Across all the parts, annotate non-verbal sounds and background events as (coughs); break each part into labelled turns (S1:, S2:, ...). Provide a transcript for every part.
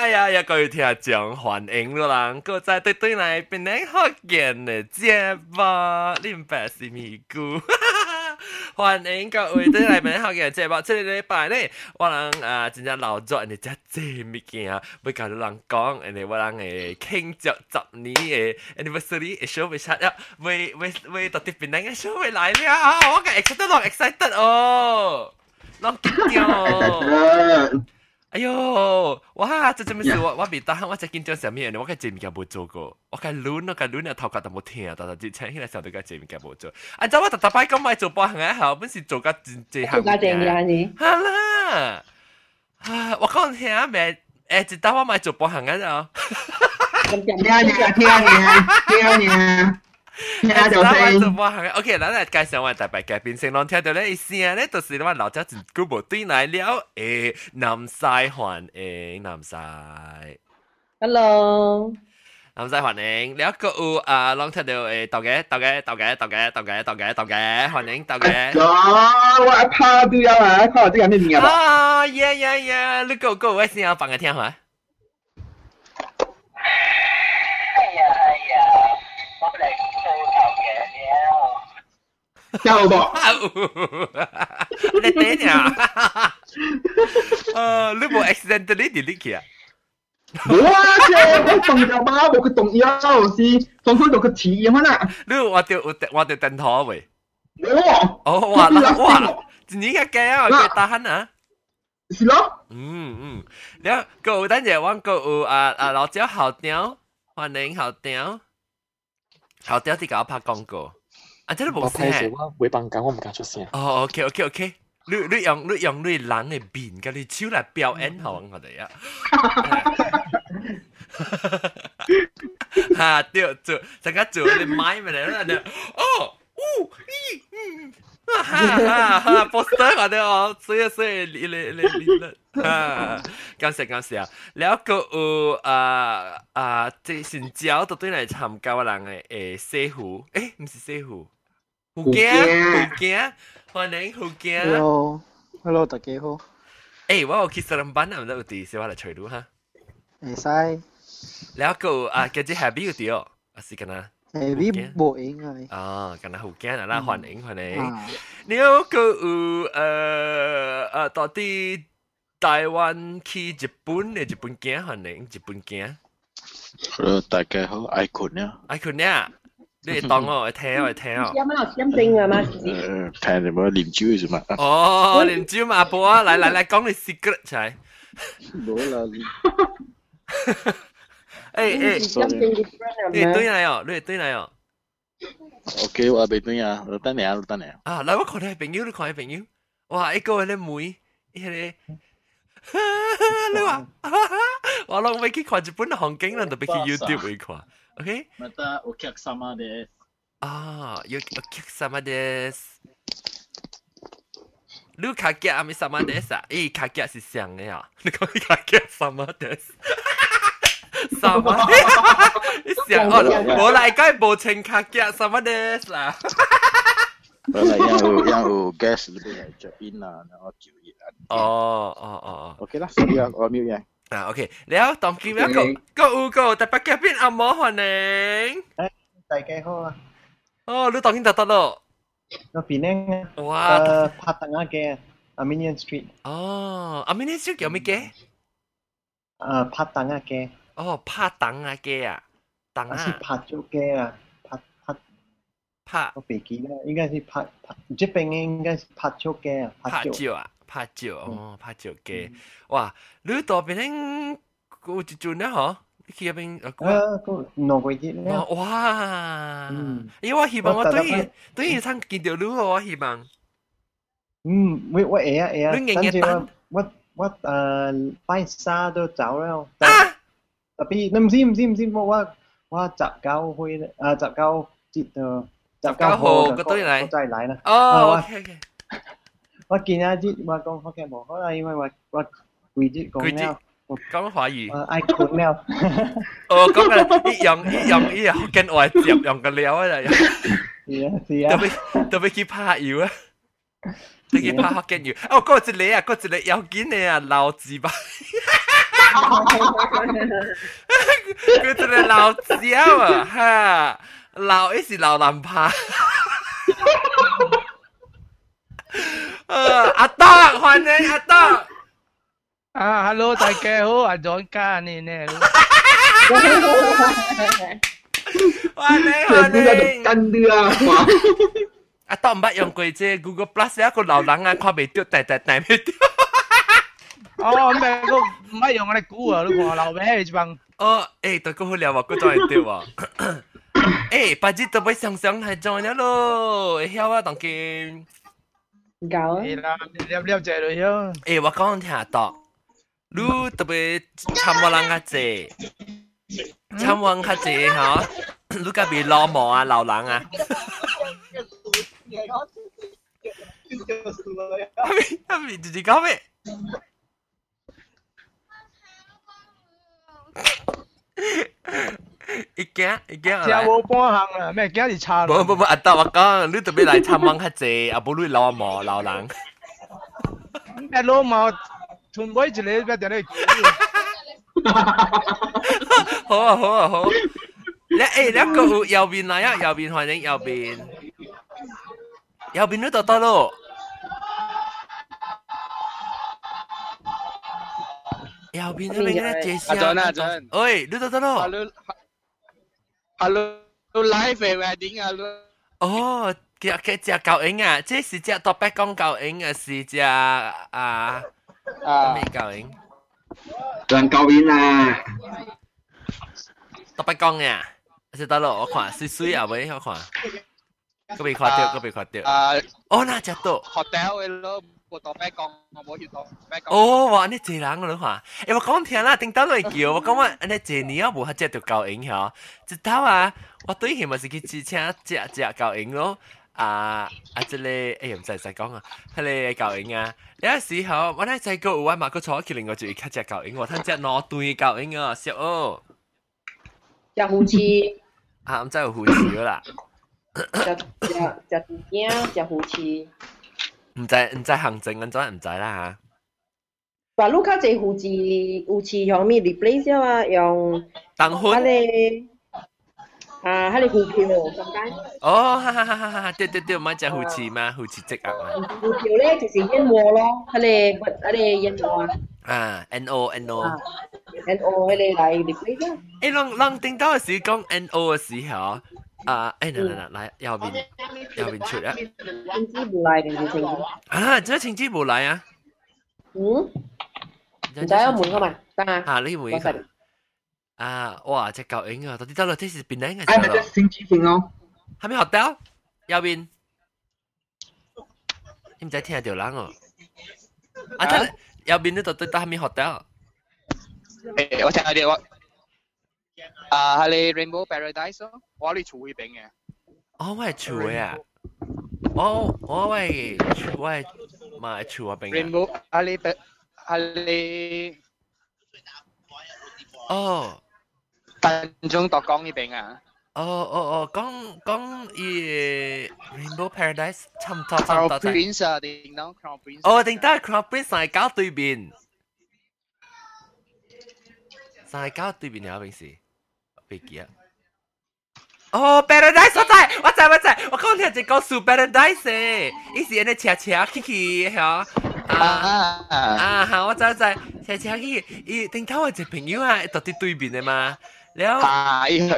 S1: 哎呀呀，各位听众欢迎咯人，各在对对来边嚟学见嘅节目，你唔白是咪咕？欢迎各位对来边学见节目，这个礼拜咧，我人啊真正老咗，人哋真济物件，要教你人讲，人哋我人诶庆祝十年嘅 anniversary 嘅 show 会出啊，会会会到啲边嚟嘅 show 会来了，我嘅 excited 咯，excited 哦，攞紧掉。 哎呦，哇！这真咩事？我我未打，我只紧张上面，我嘅节目嘅冇做过，我嘅攣我嘅攣嘅头壳都冇听，但系之前起来时候对嘅节目嘅冇做。啊，就我特特摆讲买做波行嘅后，本是做个真真行。
S2: 做个正嘢你。
S1: 系啦，啊，我讲听啊，咩？诶，一打我买做波行嘅就。
S2: 听啊听啊听啊听啊 听啊！
S1: 听就听。OK，咱嚟介绍我特别嘅变成浪听到咧，声咧就是我老家真久无对来了，诶，南西欢迎南西。
S2: Hello。
S1: 南西欢迎，你一个有啊，浪听到诶，豆嘅豆嘅豆嘅豆嘅豆嘅豆嘅豆嘅，欢迎豆嘅。
S3: 哦，我拍都有啊，拍啲人啲面啊。
S1: 啊，yeah yeah yeah，你个个位先有放个听下。
S3: 有冇？
S1: 你点呀？诶，你冇 accidentally delete 佢啊？
S3: 冇啊，即我动咗嘛，我佢动腰是放开到个字咁啊。
S1: 你我掉我我掉灯头喂。
S3: 冇。
S1: 哦，哇啦哇，你个计啊，佢打鼾啊？
S3: 是咯。
S1: 嗯嗯，然后个等阵我个有啊啊老椒好屌，欢迎好屌，好屌啲搞拍广告。 啊，真係冇聲。
S4: 我會幫緊，我唔敢出聲。
S1: 哦，OK，OK，OK。你你用你用你懶嘅面，跟你手嚟表演好我哋啊。哈，對，做，陣間做你買咪嚟啦，你哦，嗚，咦，嗯，哈哈哈，波士我哋哦，所以所以你你你你啦，啊，感謝感謝啊，了個有啊啊，即係新招到對嚟參加嘅人嘅誒師傅，誒，唔是師傅。福建福建，欢迎福建。
S4: Hello，Hello，大家好。
S1: 诶，我有去上班啊，唔知有啲小话嚟随到哈。
S4: 会使。
S1: แล้วก็啊，嘅只 happy 嗰啲哦，啊是咁啊。
S4: 诶，你冇应该。
S1: 哦，咁啊好惊啊啦，欢迎欢迎。你有个有诶诶，到底台湾去日本嘅日本惊欢迎日本惊。
S5: Hello，大家好，爱坤呀。
S1: 爱坤呀， 你当我嚟听我嚟听哦。
S2: 有冇签证啊嘛？
S5: 诶，听你冇啉酒系嘛？
S1: 哦，啉酒嘛，波啊，嚟嚟嚟讲你 secret 出嚟。
S5: 冇啦。
S1: 诶诶，你对嚟哦，你对嚟哦。
S5: OK，我俾对啊，我等你啊，我等你啊。
S1: 啊，嚟我看你朋友，你看你朋友，哇，一个咧妹，一个，你话，我谂未去看日本嘅航景啦，特别去 YouTube 会看 ，OK？
S5: またお客様です。
S1: ああ、お客様です。你卡吉阿咪様です啊？誒，卡吉是像嘅啊，你講卡吉様です。什麼？你想哦，我嚟梗係冇請卡嘅，什麼的啦？
S5: 我嚟要有要有 guest 呢邊係着 in 啊，然後就熱啊。
S1: 哦哦哦，
S5: OK 啦，所以 啊，我瞄嘢。
S1: 啊，OK，แล้ว当今一个个有个特别嘅边阿摩欢迎。
S6: 诶，大家好啊。
S1: 哦，你当今得得咯。
S6: 我边呢？
S1: 哇！
S6: 诶，拍档啊嘅 Armenian Street。
S1: 哦，Armenian Street 叫咩嘅？
S6: 诶，拍档啊嘅。
S1: 哦，拍档啊嘅啊，档啊。
S6: 是拍咗嘅啊，拍拍
S1: 拍。
S6: 我别记啦，应该是拍拍，这边应该是拍咗嘅啊，
S1: 拍照啊， 拍照哦，拍照嘅。哇，你嗰边有一阵咧嗬？你去嗰边
S6: 啊？个两个月咧。
S1: 哇！因为我希望我对于对于参见到你我希望。
S6: 嗯，我我会啊会啊，
S1: 跟住
S6: 我我我诶拜三都走啦。啊！特别，你唔知唔知唔知我我我十九去咧，啊十九节啊，
S1: 十九号个堆嚟，
S6: 再嚟啦。
S1: 哦，OK OK。
S6: 我见阿节我讲福建冇可能，因为我我贵节讲了。
S1: 讲华语。
S6: 诶，爱困了。
S1: 哦，讲嘅一样一样一样福建话接用嘅料啊，就。
S6: 是啊是啊。
S1: 特别特别去拍油啊！特别拍福建油。哦，嗰一个啊，嗰一个有见你啊，老字吧。 佢真系老蕉啊，哈，老一是老难怕。 诶，阿德，欢迎阿德。
S7: 啊，hello，大家好，阿 John 家你呢？
S1: 欢迎欢
S3: 全部都系
S1: 迎。
S3: 跟啲啊，哇！
S1: 阿德唔捌用过啫，Google Plus 一个老人啊，看未到，大大大未到。
S7: 哦，咩个唔系用我哋估啊，你看老咩一帮。
S1: 哦，诶，对个好聊啊，个再对喎。诶，八字都俾上上系做咗咯，会晓啊，当见。
S8: 搞啊！
S7: 系啦，了了解咗样。
S1: 诶，我讲听到，你特别参我人较济，参我人较济吓，你隔壁老毛啊，老人啊。系咪系咪自己讲咩？ 一惊一惊
S7: 只冇半行啦，咩惊你差
S1: 不不不，阿德我讲，你特别来参望较济，啊不你老毛老人。
S7: 咩老毛，全部一个咩定你估？
S1: 好啊好啊好。你诶，你个有右边来啊，右边欢迎右边，右边呢度得咯。右边那边嗰啲介绍。
S9: 阿 John 啊，John。
S1: 喂，你度得咯。
S9: Hello live
S1: về đỉnh hello. Oh, cái cái chỉ cậu ứng à, chứ là chỉ topic con cậu ứng
S9: à,
S1: là chỉ à
S3: à mấy cậu ứng.
S1: Trần cậu ứng à. Topic con à. Sẽ tao lộ khoản suy suy à với khoản. Có bị khoản tiêu, có bị khoản
S9: tiêu.
S1: ô na chặt tổ.
S9: Hotel hello 咯，冇当咩讲，我冇去当咩讲。
S1: 哦，哇！你这人了哈？诶，我讲听啦，顶到来叫我讲我，安尼这年啊无遐只条教影嗬，直到啊，我对佢咪是去支请只只教影咯。啊啊！即个诶唔使使讲啊，系你教影啊！有时候我咧细个有啊嘛，个坐起另外就要卡只教影，我睇只攞对教影啊，笑哦！
S8: 食胡翅，
S1: 啊，唔知有护士啦，
S8: 食食食猪颈，食胡翅。
S1: 唔知唔知行政咁真唔知啦
S8: 話你較濟胡翅，胡翅用咩 replace 啊？用啊，迄個護票，點解？
S1: 哦，哈哈哈哈哈！對對對，唔係只護士嘛，護士職啊嘛。
S8: 胡票咧就是燕窩咯，迄個乜迄個燕窩啊
S1: 啊，N O N O。
S8: ，N O 迄个来 replace 啊。
S1: 诶，人人听到嘅时讲 N O 嘅时候，啊，诶，嚟嚟嚟，嚟右边右边出啊！
S8: 政治无来定是政治？
S1: 啊，做咩情之无来啊？
S8: 嗯，唔知我问我咪得啊。
S1: 啊，你问佢啊，哇，只狗影啊，到底得啦，这是边靓嘅
S3: 哎，咪只星期天咯，
S1: 系咪学到？右边，你唔使听条人哦。啊，得 右边呢度对得系咪学到？
S9: 诶，我听下啲我。啊，系你 Rainbow Paradise 咯，我哋厝呢边嘅。
S1: 哦，我系厝嘅啊。我我系厝，我系买厝嗰边嘅。
S9: Rainbow 系你系你
S1: 哦。
S9: tân中夺江呢边啊。
S1: 哦哦哦，讲讲伊 Rainbow Paradise 差唔多差唔
S9: Crown
S1: 多。
S9: Prince 啊，定当 Crown Prince。
S1: 哦，定得 Crown Prince 系搞对面，系搞对面有边时？飞机啊！哦，Paradise 我知，我知我知，我讲听只讲数 Paradise 诶，伊是安尼斜斜起去吓。啊啊吓！我知我知，斜斜起去，伊顶头我一朋友啊，到啲对面嘅嘛，แล้ว
S9: 啊，伊诶。
S1: 哈，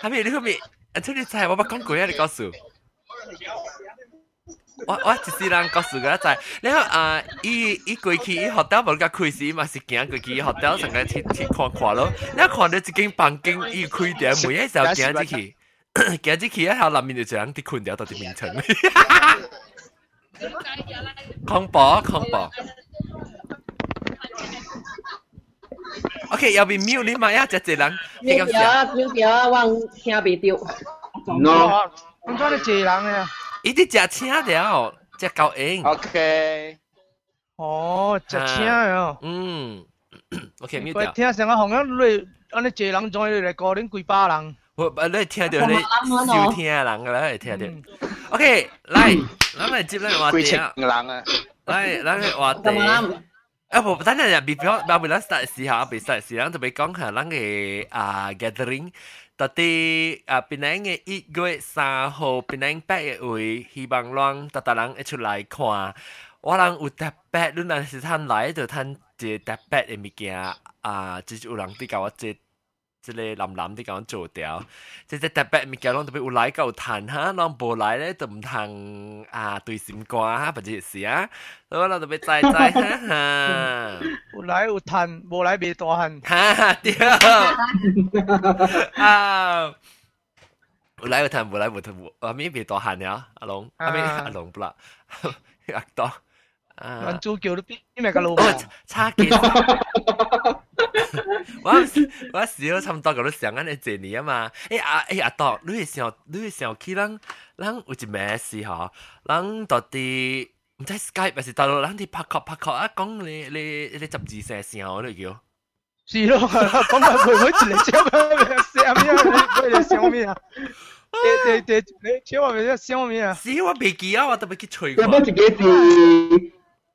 S1: 系咪你后面？啊，出你知，我冇讲过啊，你告诉。我我一世人告诉佢就系，然后啊，伊伊过去伊学校无甲开时，嘛是行过去学校成个去去看看咯。然后看到一间房间伊开掉，每一时候行入去，行入去一后内面就一人伫困掉到啲眠床。恐怖恐怖。 OK，右边 mute 你咪啊，只只人。
S8: 秒掉啊，秒掉啊，我听袂到。
S3: no，
S7: 咁多你借人嘅。
S1: 伊啲食青了，食狗影。
S9: OK。
S7: 哦，食青啊。
S1: 嗯，OK，咪
S7: 喂，
S1: 掉。
S7: 听成个行业你安尼借人，仲要嚟个零几百人。
S1: 我你听到你少听人噶啦，听到。OK，嚟，咱嚟接嚟话
S9: 几千
S1: 题啊，
S9: 人啊。
S1: 嚟，咱嚟
S8: 话题。
S1: 啊無，等陣入 before 包尾咱 start 時候，未 start 時，咱就俾講下咱嘅啊 gathering，到底啊邊兩嘅一月三號，邊兩八月位，希望咱大大人一出來看。我人有特別，你若是趁來就趁一特別嘅物件啊，就是有人啲搞我即。即个蓝蓝啲讲做掉，即系特别物件，拢特别有来够弹哈，拢无来咧就唔通啊对心肝哈，或者是啊，我拢特别知知哈哈，
S7: 有来有弹，无来未大汉，
S1: 哈对啊。有来有弹，无来无弹，阿咪未大汉了，阿龙，阿咪阿龙不啦，阿多。
S7: 原主叫你边咩个路？
S1: 差几？ 我我小差唔多咁都想緊你這年啊嘛。誒阿誒阿多，你係想你係想去咱咱有一咩事嗬？咱到底唔知 Skype 還是大陸，咱啲拍殼拍殼啊，講你你你十二歲時候你叫。
S7: 是咯，講埋佢佢一嚟笑咩？笑咩？佢嚟笑咩啊？你你你你笑話咩？笑咩啊？
S1: 是我未記啊，我特別去吹
S3: 過。有冇自己字？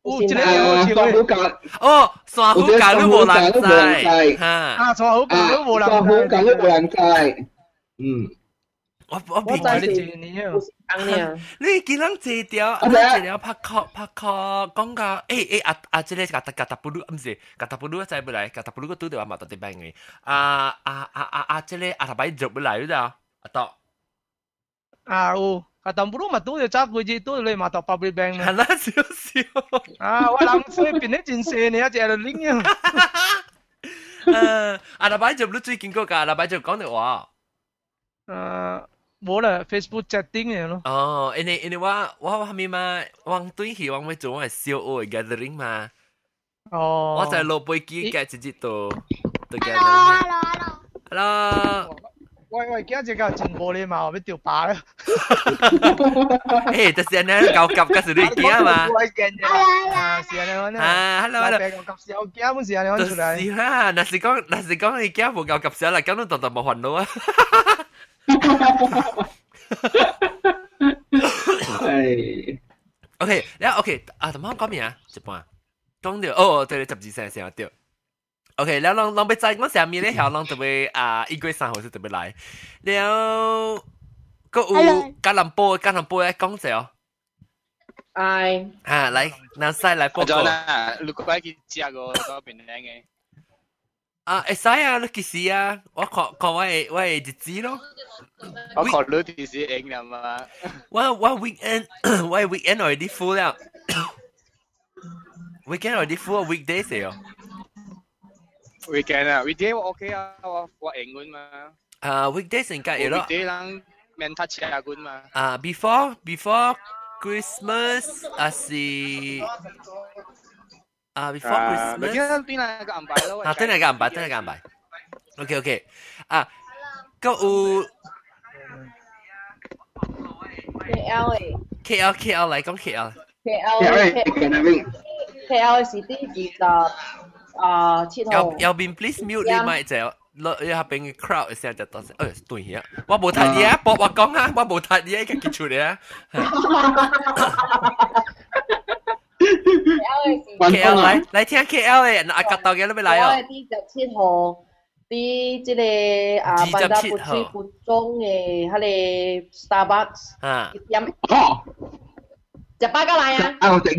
S7: 有一个有一个
S3: 虎架
S1: 哦，山虎架都无人知，
S3: 吓
S7: 啊，山虎架都无人
S3: 山虎架都无人知，嗯。
S1: 我我
S7: 我知你你啊，
S1: 你见人借掉，你借掉拍壳拍壳，讲个诶诶啊啊！即系格特格特布鲁唔是格特布鲁仔不来，格特布鲁个都对话嘛，特啲病嘅。啊啊啊啊啊！即系啊，头摆做不来啦，啊到
S7: 啊有。 啊，但不如嘛都要揸佢字，都你嘛读 public bank
S1: 系啦，少少。
S7: 啊，我谂所以变得真细呢，一只就拎啊。
S1: 诶，阿拉伯就你最见过㗎，阿拉伯就讲的话。
S7: 诶，冇啦，Facebook chatting 嘅咯。
S1: 哦，因为因为我我系咪嘛，往对希望要做我系小学嘅 gathering 嘛。
S7: 哦。
S1: 我就落飞机嘅直接到到 gathering。Hello。
S7: 喂喂，今日个真玻璃嘛，要掉把啦。
S1: 诶，就是安尼高级嘅是你惊嘛？
S7: 我惊嘅。啊，是安尼安尼。
S1: 啊，hello hello。
S7: 高级小惊本是安尼安出来。
S1: 是啦，那是讲那是讲你惊无高级小啦，咁都当当冇烦恼啊。
S3: 系。
S1: OK，然后 OK 啊，同我讲咩啊？一半讲到哦，对，十二岁先对。 OK，แล้วลองลองไปใจว่าสามีได้เหรอลองจะไปอ่าอีกวีสามหัวจะไปไล่แล้วก็อูการลำโพการลำโพไอ้ก้องเสียว
S8: ไอ
S1: อ่า嚟น้ำใส่嚟报告
S9: 啦如果喺佢食个嗰边嘅
S1: 啊会使啊你几时啊我看看我嘅我嘅日子咯
S9: 我看你电视影啦嘛
S1: 我我 weekend 我 weekend already full 了 weekend already full weekdays 嚟哦
S9: weekend 啊，weekday 我 OK 啊，我我英文嘛。
S1: 啊，weekdays 应该有咯。
S9: weekday 人免他车官嘛。
S1: 啊，before before Christmas 啊是啊 before Christmas。
S9: 咪见边两个安排咯。
S1: 啊，边两个安排？边两个安排？OK OK 啊，个有
S8: KL 诶。
S1: KL KL 嚟讲 KL。
S8: KL KL 是啲二十。 啊，七号。
S1: 右右边 please mute 你咪就落你下边嘅 crowd 成日就当诶对呀，我冇睇嘢啊，博我讲啊，我冇睇嘢，嘅结出嚟啊。KL 嚟嚟听 KL 嘅，阿格道嘅都未嚟
S8: 啊。啲十七号，啲即系啊，班达布吹布中嘅，佢哋 Starbucks
S1: 啊，
S8: 饮哦，只巴加嚟啊！
S3: 啊，我整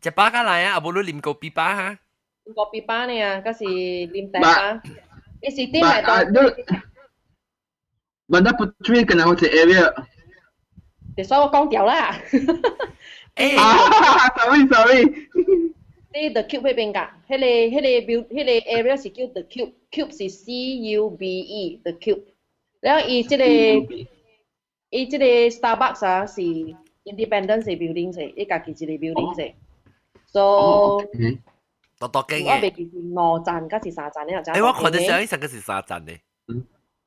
S1: 只巴加嚟啊，阿冇你念过 B 巴哈？
S8: kopi pa niya kasi limtay pa. Eh, is it team ito? Ah,
S3: Banda po tree ka na
S8: ho area. Thì sao con tiểu là?
S1: Ê.
S3: sorry sorry.
S8: Đây the cube bên bên cả. Hele hele build hele area is called the cube. Cube is C U B E the cube. แล้วอีเจเลอีเจเล Starbucks ah, อ่ะสิ Independence building สิอีกากิเจเล building สิ so oh,
S1: 多多经
S8: 我未记是五站，加是三站呢？
S1: 诶，我看到上一上个是三站嘅。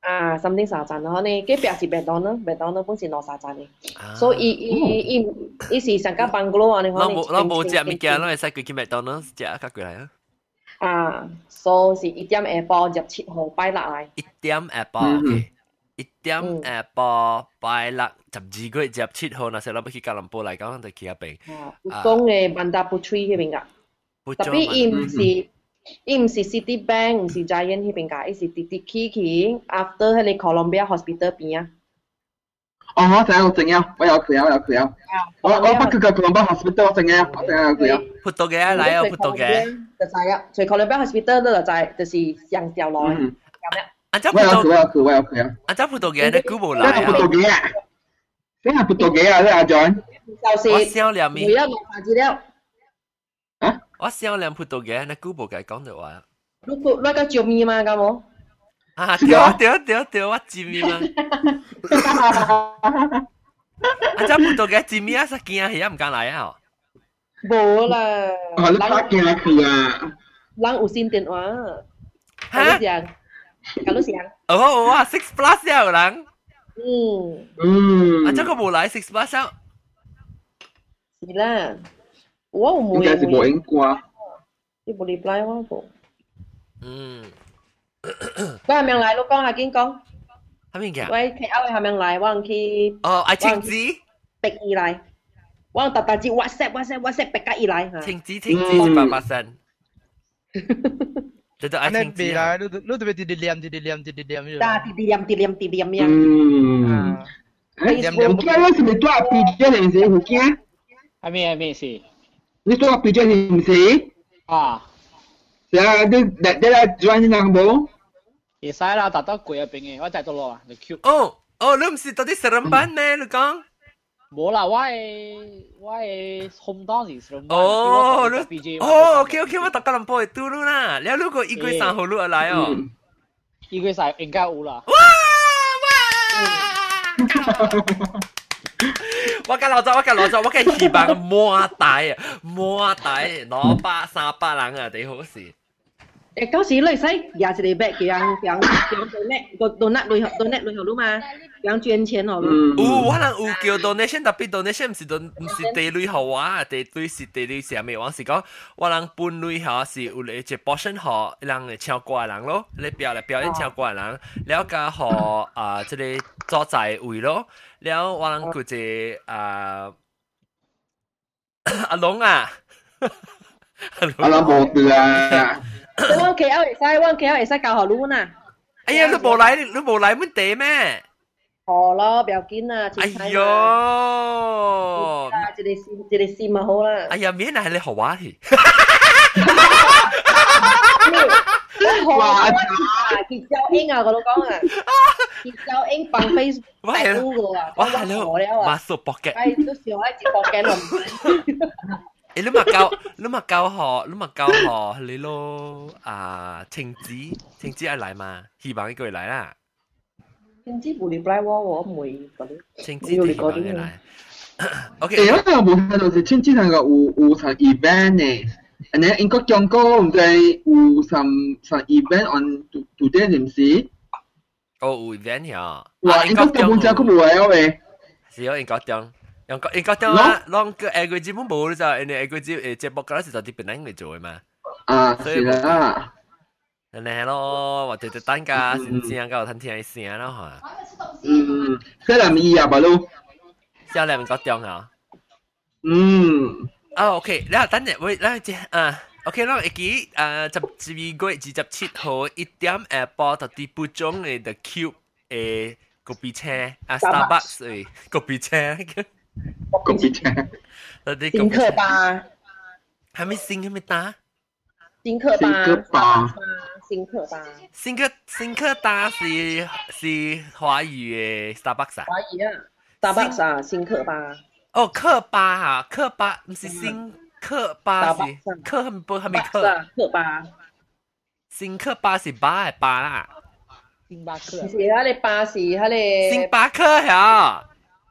S8: 啊，something 三站咯，呢，佢边是麦当劳，麦当劳本是攞三站嘅，所以伊伊伊伊是上个办公楼啊，你可能。
S1: 我冇我冇食物件，我系使佢去麦当劳食啊，过嚟啊。
S8: 啊，所以是一点下晡十七号拜六嚟。
S1: 一点下晡，一点下晡拜六十二月十七号，那时候我要去吉隆坡嚟讲，就去嗰边。
S8: 啊，讲嘅万达布吹嗰边㗎。 特别伊唔是伊唔是 Citibank，唔是 Giant 迄边㗎，伊是直直去去 after 迄个 Columbia Hospital 边啊。
S3: 哦，我知我知影，我有佢啊，我有佢啊。我我不佢个 Columbia Hospital 我知影，我知影有佢啊。
S1: 葡萄嘅嚟啊，葡萄嘅。
S8: 就知啊，除 Columbia Hospital 咧就知，就是上条路。有咩？
S1: 啊，即
S3: 我有佢，我有佢，我有佢啊。
S1: 啊，即葡萄嘅你估冇嚟
S3: 啊？葡萄嘅啊？你系葡萄嘅啊？你阿 John？
S8: 就是
S1: 我少两面。
S8: 每一路发资料。
S3: 啊？
S1: 我少两葡萄嘅，你估冇嘅讲到话。
S8: 你个那个做咩嘛？咁冇？
S1: 啊，对对对对，我知咪嘛。啊，即葡萄嘅知咪啊？实见啊，而家唔敢嚟啊。
S8: 冇啦。
S3: 哦，你拍见佢啊？
S8: 人有线电话。吓？讲，讲到声。
S1: 哦，哇，six plus 有人。
S8: 嗯。
S3: 嗯。
S1: 啊，这个冇嚟 six plus 有。
S8: 是啦。 我有冇？
S3: 应该是冇应挂。
S8: 你冇 reply 我个。
S1: 嗯。
S8: 我系咪嚟？你讲下见讲。
S1: 系咪嘅？
S8: 喂，佢后系咪嚟？我去。
S1: 哦，爱青子。
S8: 逼伊嚟。我特特接 WhatsApp WhatsApp WhatsApp 逼伊嚟吓。
S1: 青子青子一百八十。对对，爱青子。
S7: 你嚟，你你特别啲啲念啲啲念啲啲念。
S8: 但啲啲念啲念啲念呀。
S3: 嗯。诶，福建嗰 你多阿 P J 零四？
S2: 啊。
S3: 系啊，你你你嚟转先能冇？
S2: 会使啦，特登攰入边嘅，我就到咯啊，你 Q。
S1: 哦哦，你唔是到底上班咩？你讲？
S2: 冇啦，我系我系 home 当时上班。
S1: 哦，你哦，OK OK，我大家谂波系嘟噜啦，你如果一月三号录嚟哦，
S2: 一月三应该有啦。
S1: 哇哇！ 我嘅老早，我嘅老早，我嘅希望满大啊，满大两百三百人啊，几好事。
S8: 诶，嗰时你使廿一个 back 让让让 donate 个 donate 类合 donate 类合咯嘛， 让捐钱好咯。
S1: 有，可能有叫 donation，特别 donation 唔是 don 唔是地类好啊，地类是地类上面，我是讲我人本类下是有一只 portion 好，人嚟唱歌人咯，你表嚟表演唱歌人，了加好啊，即系所在位咯，了我人佢只啊阿龙啊，
S3: 阿龙冇对啊。
S8: 我 K L 会使，我 K L 会使教学路呐。
S1: 哎呀，你冇嚟，你冇嚟乜地咩？
S8: 好咯，不要紧啦。
S1: 哎呦，
S8: 一个线，一个线咪好啦。
S1: 哎呀，免系你学话去。
S8: 哇！结交英啊，我都讲啊，结交英bằng Facebook 大乌个啊，
S1: 哇系咯，马数搏嘅，
S8: 系都少一节搏嘅咯。
S1: 诶，你咪教，你咪教学，你咪教学你咯。啊，晴子，晴子系嚟嘛？希望一个月嚟啦。
S8: 晴子冇 reply 我，我唔会嗰啲。
S1: 晴子希望嘅嚟。OK。
S3: 诶，我冇睇到是晴子那个有有场 event 呢。and then 英国讲过唔知有 some some event on today 系唔是？
S1: 哦，有 event 呀。
S3: 哇，英国根本就佢冇嚟嘅。
S1: 是啊，英国讲。yang kau engkau tahu lah, long ke ego jimu baru saja ini ego jimu eh cebok kelas itu di penang ni joy mah.
S3: Ah, sila.
S1: 你咯，或者就等架先先够听听声咯吓。
S3: 嗯，可能伊啊，巴路。
S1: 小两个中啊。
S3: 嗯。
S1: 啊，OK，然后等阵喂，嗱只啊，OK 咯，一记啊，十十二月二十七号一点下晡到啲半钟嘅 The Cube 诶个别车啊，Starbucks 诶个别车。
S3: 个别车。
S8: 新客吧？
S1: 还没新，还没打。
S8: 新客吧。
S3: 新客吧。
S8: 新客吧。
S1: 新客新客打是是华语嘅 Starbucks 啊。
S8: 华语啊，Starbucks 啊，新客吧。
S1: 哦，客吧啊，客吧唔是新客吧是客系不系咪客？
S8: 客吧。
S1: 新客吧是吧系吧啦。
S2: 星巴克。
S8: 是啊，你吧是迄个。
S1: 星巴克呀。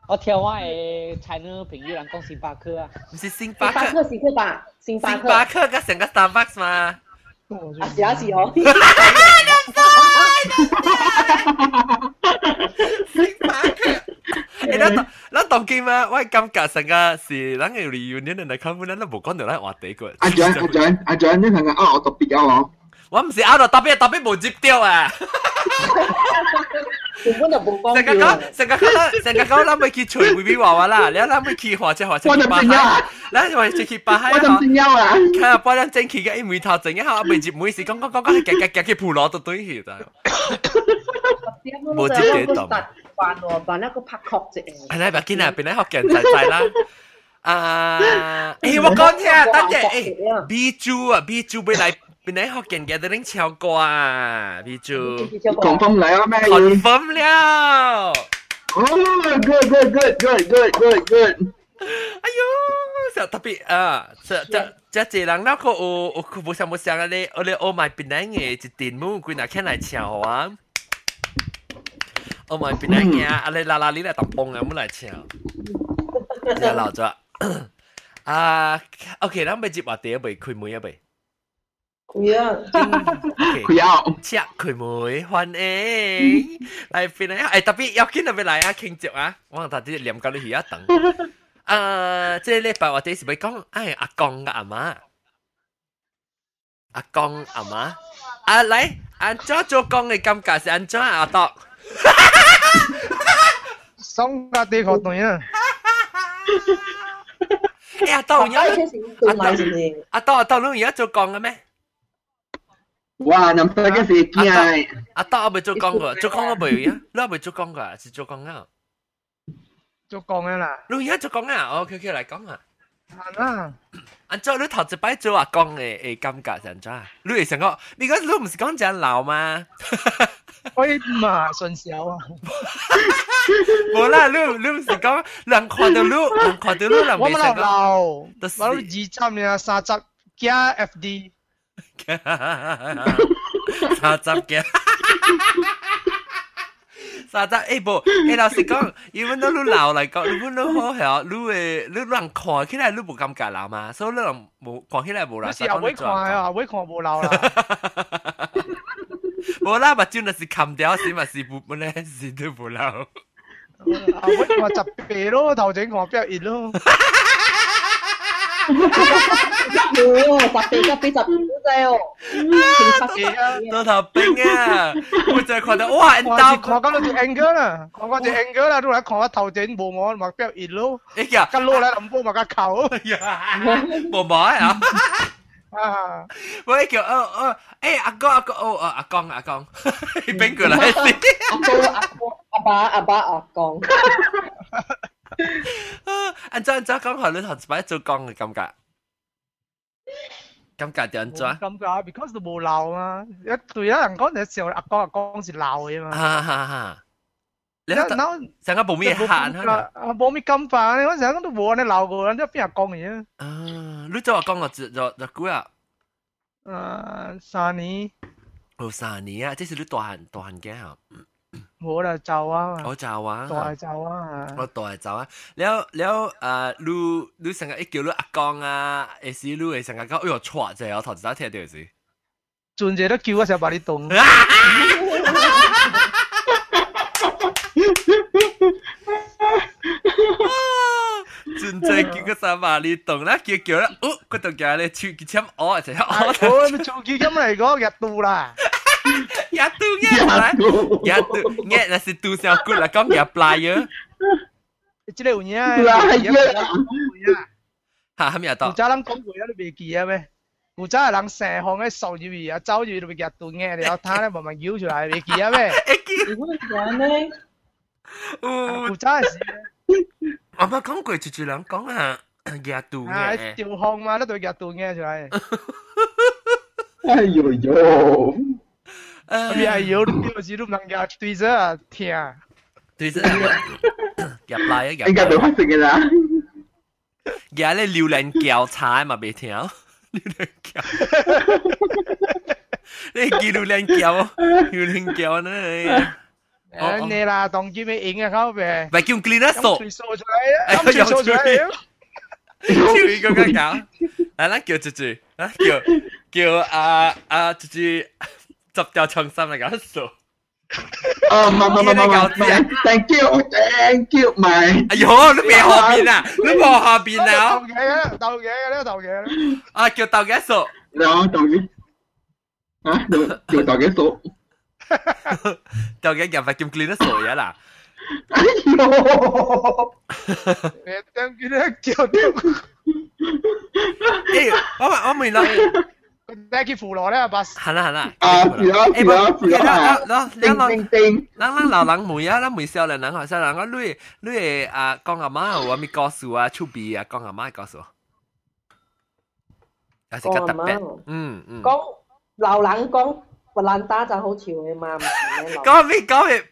S2: 我听我嘅 China 朋友人讲星巴克啊，
S1: 唔是星巴克，
S8: 星巴克是克吧？星巴克，
S1: 星巴克个成个 Starbucks 嘛？
S8: 啊是啊是哦。
S1: 星巴克，诶，咱咱当今啊，我感觉成个是咱嘅 reunion 嚟讲，咱都冇讲到咱话题过。
S3: 阿 John 阿 John 阿 John，你睇下啊，我特别有哦。
S1: 我唔是拗到特别特别冇接掉啊！
S8: 根本就冇讲
S1: 成个
S8: 叫
S1: 讲，成个讲，成个讲，谂咪去随 BB 娃娃啦，你谂咪去或者或者
S3: 我就
S1: 巴
S3: 变咗啊
S1: 海，你或者去巴海
S3: 我就唔知啊！
S1: 睇下波人正气嘅，一眉头整一下，未接每时讲讲讲讲，夹夹夹嘅铺攞到堆去就。冇接几度。
S8: 扮喎，扮一个拍确啫。
S1: 系啦，白见啊，变咗学人仔仔啦。啊，诶我讲听，等阵诶，B 猪啊，B 猪俾嚟。 bên đấy họ kiện gathering chiều qua ví dụ
S3: confirm lại mẹ
S1: confirm liao
S3: oh good good good good good good good.
S1: Ayo sợ tập bị à sợ sợ chắc chỉ rằng nó có ô ô khu vực sang một sang này ở đây ô mai bên đấy nghe chỉ tiền mu quên là khi này chiều à ô mai bên đấy nghe ừ. à đây là là lý là tập bông à mới lại chiều giờ lão (laughs) cho (coughs) à ok lắm bây giờ bảo tiền bây khuyên mới à bây Khuya
S8: out. Siap
S3: khuya mới
S1: hoan ê. Lại phi này. Ờ, ai tapi yakin là lại à kinh chịu à. Wang ta đi liệm cái lưỡi à tầng. À, cái lễ bái tôi sẽ bị à con à má. À con à má. À lại anh cho cho con này cầm cả sẽ anh cho à tọt. Xong cả đi khỏi tôi nha. Ê, à tao nhớ. À,
S7: à tao à tao lúc nhớ
S1: cho con cái 咩？家阿德阿德你而家做工嘅咩？
S3: 哇，nampak kan si Kiai.
S1: Atau apa cokong kok? Cokong apa ya? Lu apa cokong kok? Si cokong ah.
S7: 做工嘅啦。
S1: 你而家做工啊？OK OK 嚟讲啊。
S7: 系啦。
S1: 按照你头一摆做阿公嘅嘅感觉系怎啊？你会想讲，你讲你唔是讲真老吗？
S7: 我嘛顺手啊。
S1: 冇啦，你你唔是讲人看到你，人看到你人
S7: 我冇
S1: 未想
S7: 老，
S1: 讲。
S7: 我二十年三十加 FD。
S1: 三十嘅。三十诶无，诶老实讲，因为你老嚟讲，你本都好系，你诶你人看起来你无感觉老嘛，所以你人无看起来无啦。
S7: 有时候会看啊，会看无老啦。
S1: 无啦，目睭那是冚掉，是嘛是不不咧，是都无老。
S7: 啊，会看十倍咯，头前看表热咯。
S8: 哦，十倍十倍十倍都滞哦，
S1: 多头兵啊！我就看到哇，
S7: 我是看到条 angle 啦，看到条 angle 啦，都嚟看我头前冇我目标热咯。
S1: 哎呀，
S7: 跟攞嚟林波目个球。
S1: 冇冇啊！
S7: 啊！
S1: 喂，叫哦哦，诶阿哥阿哥哦哦阿公阿公，边个嚟先？
S8: 阿哥阿哥阿爸阿爸阿公。
S1: 安怎安怎讲下你头一摆做工嘅感觉？感觉点安怎？
S7: 感觉，because 都冇闹嘛。一对有人讲嘅时候，阿公阿公是闹嘅嘛。
S1: 哈哈哈！你
S7: 然后
S1: 成个冇咩限啊？
S7: 啊，冇咩咁烦，我成日都冇人闹过，你边人讲嘢
S1: 啊？你做阿公我就就就估啊？
S7: 诶，三年。
S1: 哦，三年啊！即是你大汉大汉嘅吓。
S7: 我就就啊嘛，
S1: 我就啊，
S7: 代就啊，
S1: 我代就啊。了了誒，你你成日一叫你阿公啊，誒是你誒成日講，哎呦錯啫，我頭先聽到是。
S7: 盡者都叫我成日把你動。
S1: 盡者叫我成日把你動啦，叫叫啦，哦，嗰度叫你超級簽我，就係
S7: 我。我超級簽嚟講入到啦。
S1: 日度嘅啦，日度嘅那是度上骨啦，讲日 player。
S7: 即系有嘢。
S3: player。
S1: 吓，系咪日度？
S7: 古早人讲过啊，你未记啊咩？古早人成行嘅手入边啊，走入边日度嘅，你有睇咧慢慢摇出嚟，未记啊咩？
S8: 如果讲咧，
S7: 古早嘅事。
S1: 我冇讲过，住住两讲啊，日度
S7: 嘅。调控嘛，呢度日度嘅出嚟。
S3: 哎呦呦！
S7: Bây giờ yếu đúng tiêu chí đúng năng giá tuy giờ à,
S1: thìa. Tuy giờ Gặp lại gặp
S3: gặp được phát sinh cái đó Gã
S1: này liều lệnh kéo trái mà bị theo Liều (laughs) lệnh kéo Này kì liều lệnh kéo Liều lệnh kéo này ờ, ờ,
S7: ờ. Nè là đồng chí mới yên à không? Về.
S1: Vậy kêu clean
S7: á sổ Ông chỉ sổ cho
S1: em Chiêu ý con gái kéo Lại lắm kêu chú chú Kêu Kêu à à chú chú 执掉重心嚟搞数。
S3: 哦，唔唔唔唔唔，thank you，thank you，咪。
S1: 哎呦，你未后边啊？你冇后边啊？
S7: 斗嘢啊！斗嘢啊！呢个斗嘢。
S1: 啊，叫斗几数？
S3: 有斗几？啊，叫叫斗几数？
S1: 到嘅人发剑 clean 得傻嘢啦。
S3: 哎呦！
S7: 诶，等佢咧叫掉，
S1: 诶，我我问啦，
S7: 带佢扶落咧，阿伯。
S1: 系啦系啦。
S3: 啊，是啦是啦是啦，
S1: 嗱，
S3: 叮叮叮，
S1: 咱咱老人妹啊，咱妹少年人学少年人，我你你诶啊讲阿妈有啊咪告诉啊，出边啊讲阿妈告诉我，有时较特别，嗯嗯。
S8: 讲老人讲布兰达就好潮嘅嘛，唔系咧。
S1: 讲咩讲咩？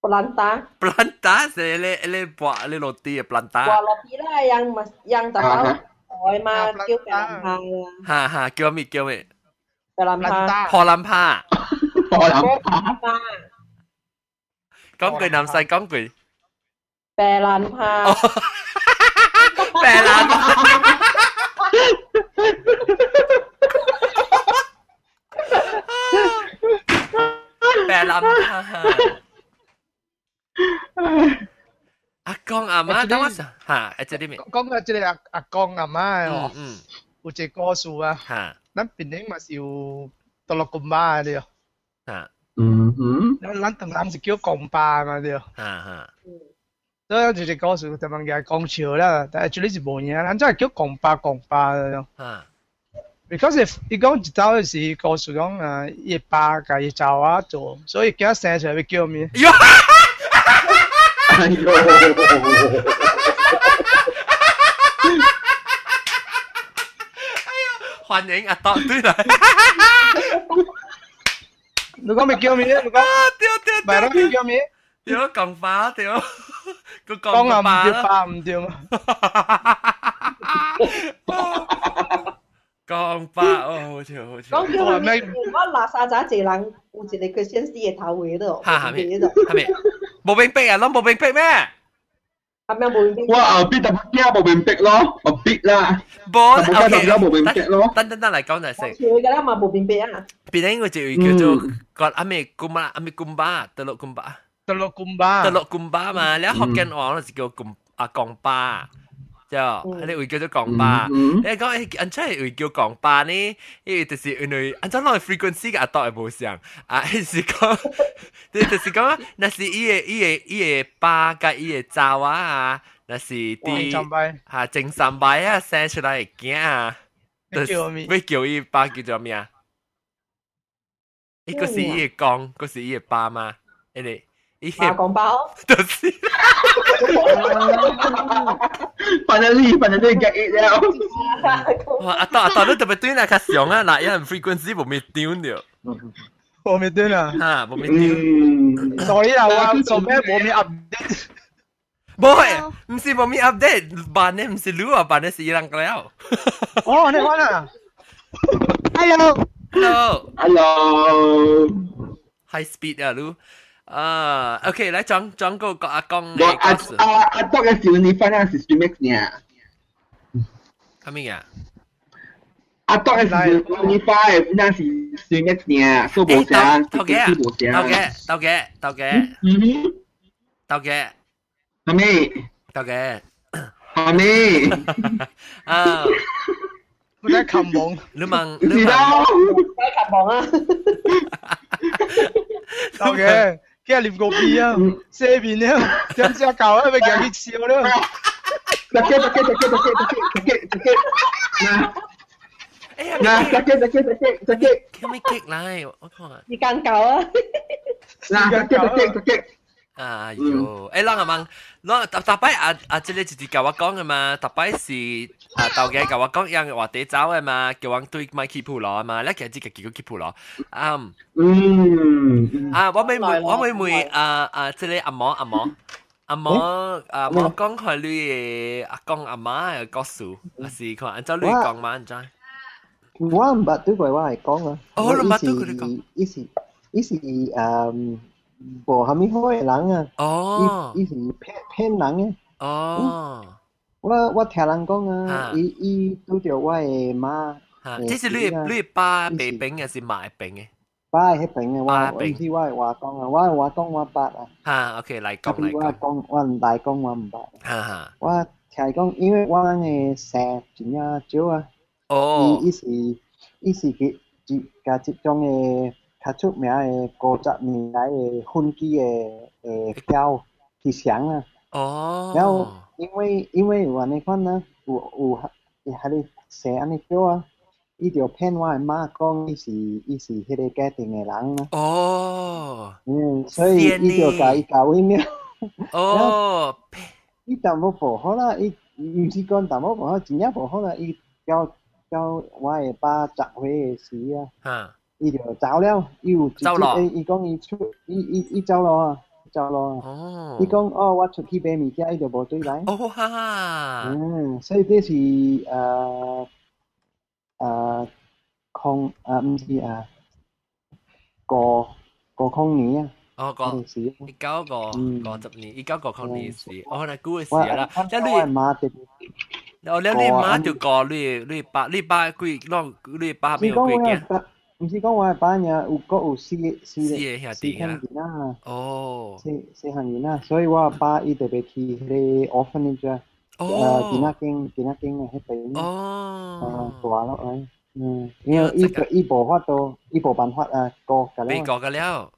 S8: 布兰达。
S1: Planta se le le buat le roti planta.
S8: 话落啲啦 น้อยมาเกี่ยวกับ
S1: ลำพาฮ่า
S8: ฮ่าเกี่
S1: ยว
S3: มิเกี่
S1: ยวมิแต่ลำ
S8: พา
S1: พอลำพา
S3: พอลำพ
S8: า
S1: ก้องกุยนำใส่ก้องกุย
S8: แปลลำพา
S1: แปลลำแปลลำพา 阿公阿妈，等我想吓，诶，即系咩？
S7: 讲嘅即系阿阿公阿妈哦，
S1: 嗯，
S7: 有只歌数啊，
S1: 吓，
S7: 咱边顶嘛是有独落公巴嘅，
S1: 吓，
S3: 嗯哼，
S7: 咱咱同人是叫公巴嘛对，
S1: 吓吓，
S7: 所以有只歌数就问佢讲笑啦，但系最呢是冇嘢，咱真系叫公巴公巴嘅，
S1: 吓。
S7: because if 你讲一走嘅时，告诉讲诶，伊爸甲伊走啊做，所以惊生出来要叫咩？
S3: Ay, no.
S1: Hoan nghênh à tọt tươi này.
S7: Nó có mày kêu mày đấy, có.
S1: À, tiêu
S7: tiêu tiêu. Bài đó mày
S1: kêu mày. Tiêu còn phá
S7: tiêu. Cứ còn
S1: phá.
S7: Con làm phá không tiêu
S1: mà. (laughs) 讲法哦，好笑好笑。
S8: 讲叫佢我垃圾仔一人有一个佢先死嘅头位度，
S1: 吓系咪？系咪？冇冰壁啊，攞冇冰壁咩？
S8: 系咪冇冰壁？
S3: 我后边特别惊冇冰壁咯，我逼啦。
S1: 冇
S3: 特别惊特别冇冰壁咯。
S1: 等等等嚟讲就系
S8: 潮嘅啦嘛，冇冰壁啊。
S1: 变咗应该就叫做个阿咩公巴阿咩公巴，德洛公巴。
S7: 德洛公巴。
S1: 德洛公巴嘛，你福建话嗰时叫公啊公巴。 就你会叫做港巴，你讲诶，安真系会叫港巴呢？因为就是因为安真攞 frequency 嘅阿多系冇上，啊，是讲，你就是讲，那是伊个伊个伊个巴甲伊个爪啊，那是啲吓正三摆啊生出来嘅囝啊，
S7: 叫咩？
S1: 要叫伊巴叫做咩啊？伊个是伊个公，个是伊个巴嘛？诶你。
S8: 打广包，
S1: 就是。
S3: finally finally get it 了。
S1: 哇！阿当阿当你特别对那较上啊，嗱，有人 frequency 冇咩丢了。
S7: 冇咩丢啊？
S1: 吓，冇咩丢。
S7: 所以啊，我做咩冇咩 update？
S1: 冇系，唔是冇咩 update，版呢唔是录啊，版呢是伊人了。
S7: 哦，你讲啊？
S4: Hello。
S1: Hello。
S3: Hello。
S1: High speed 啊，录。 啊，OK，嚟讲讲个个阿公
S3: 我阿阿阿当嘅时你翻下是 streamex 呢？
S1: 系咩啊？
S3: 阿当嘅时你翻那是 streamex 呢？苏博声，
S1: 头嘅，头嘅，头嘅，头嘅，
S3: 嗯，
S1: 头嘅，
S3: 系咪？
S1: 头嘅，
S3: 系咪？
S1: 啊！
S7: 我在看梦，
S1: 你问，
S3: 你问，
S8: 在看梦啊！
S7: 头嘅。 (laughs) (laughs) 今日念个 B 啊，射面啊，真正搞啊，咪叫佢笑咯。
S3: 特嘅特嘅特嘅特嘅特嘅特嘅，嗱，嗱特嘅特嘅特嘅特嘅，
S1: 叫咩激嚟？我看。
S8: 时间够啊！
S3: 嗱特嘅特嘅特嘅。
S1: 哎呦，诶，啷个问？啷特特摆啊啊！即系直接教我讲嘅嘛，特摆是啊，豆嘅教我讲样话地走嘅嘛，叫我对咪 keep 咯啊嘛，你其实自己叫佢 keep 咯，嗯，
S3: 嗯，
S1: 啊，我妹妹我妹妹啊啊，即系阿嬷阿嬷阿嬷阿嬷讲佢你阿公阿妈嘅故事，还是佢按照你讲嘛？唔知。
S4: 我唔捌对过我系讲啊。
S1: 哦，你捌对佢哋讲？
S4: 伊是伊是诶。 無蝦米好诶人啊！
S1: 哦，
S4: 伊伊是骗骗人诶。
S1: 哦，
S4: 我我听人讲啊，伊伊拄着我嘅媽。
S1: 嚇，即是你你爸病病还是媽病嘅？
S4: 爸係病嘅，我唔知我係話講啊，我係話講我爸啊。
S1: 嚇，OK 嚟講嚟
S4: 講。我講我唔大講我唔爸。
S1: 嚇嚇。
S4: 我聽講，因為我嘅姓真正少啊。
S1: 哦。
S4: 伊伊是伊是佢自家集中嘅。較出名诶五十年来诶婚機嘅誒票去想啊。
S1: 哦。
S4: 然后因为因為話你看呢，有有伊还咧写安尼叫啊，伊就骗我诶妈讲伊是伊是迄个家庭诶人啊。
S1: 哦。
S4: 嗯，所以伊就甲伊搞伊了。
S1: 哦。
S4: 伊淡薄無好啦，伊毋是讲淡薄無好，真正無好啦，伊交交我诶爸十歲嘅時啊。
S1: 吓。
S4: 伊就走了，伊有
S1: 走咯
S4: 伊讲伊出，伊伊伊走咯啊，走咯啊。
S1: 哦。
S4: 伊讲哦，我出去买物件，伊就无对来。
S1: 哦哈。
S4: 嗯，所以这是诶诶空啊，毋是啊，个个空年啊。
S1: 哦，个
S4: 嗰阵时。
S1: 一九个五十年，一九个空年时，哦，那古嘅时
S4: 我
S1: 啦。
S4: 我
S1: 即系你，
S4: 妈特别。
S1: 哦，你你妈就讲你你爸你爸几啷你爸没有几件？
S4: 毋是讲我嘅爸呀，有个有四四
S1: 四个兄弟啊。
S4: 啊。
S1: 哦。
S4: 四四项人啊，所以我爸伊特别去迄个 orphanage 啊。
S1: 哦。
S4: 诶，健仔经健仔经嘅迄边。
S1: 哦。
S4: 诶，大落嚟。嗯，因为伊个伊无法度，伊无办法啊，过㗎了。
S1: 未过㗎了。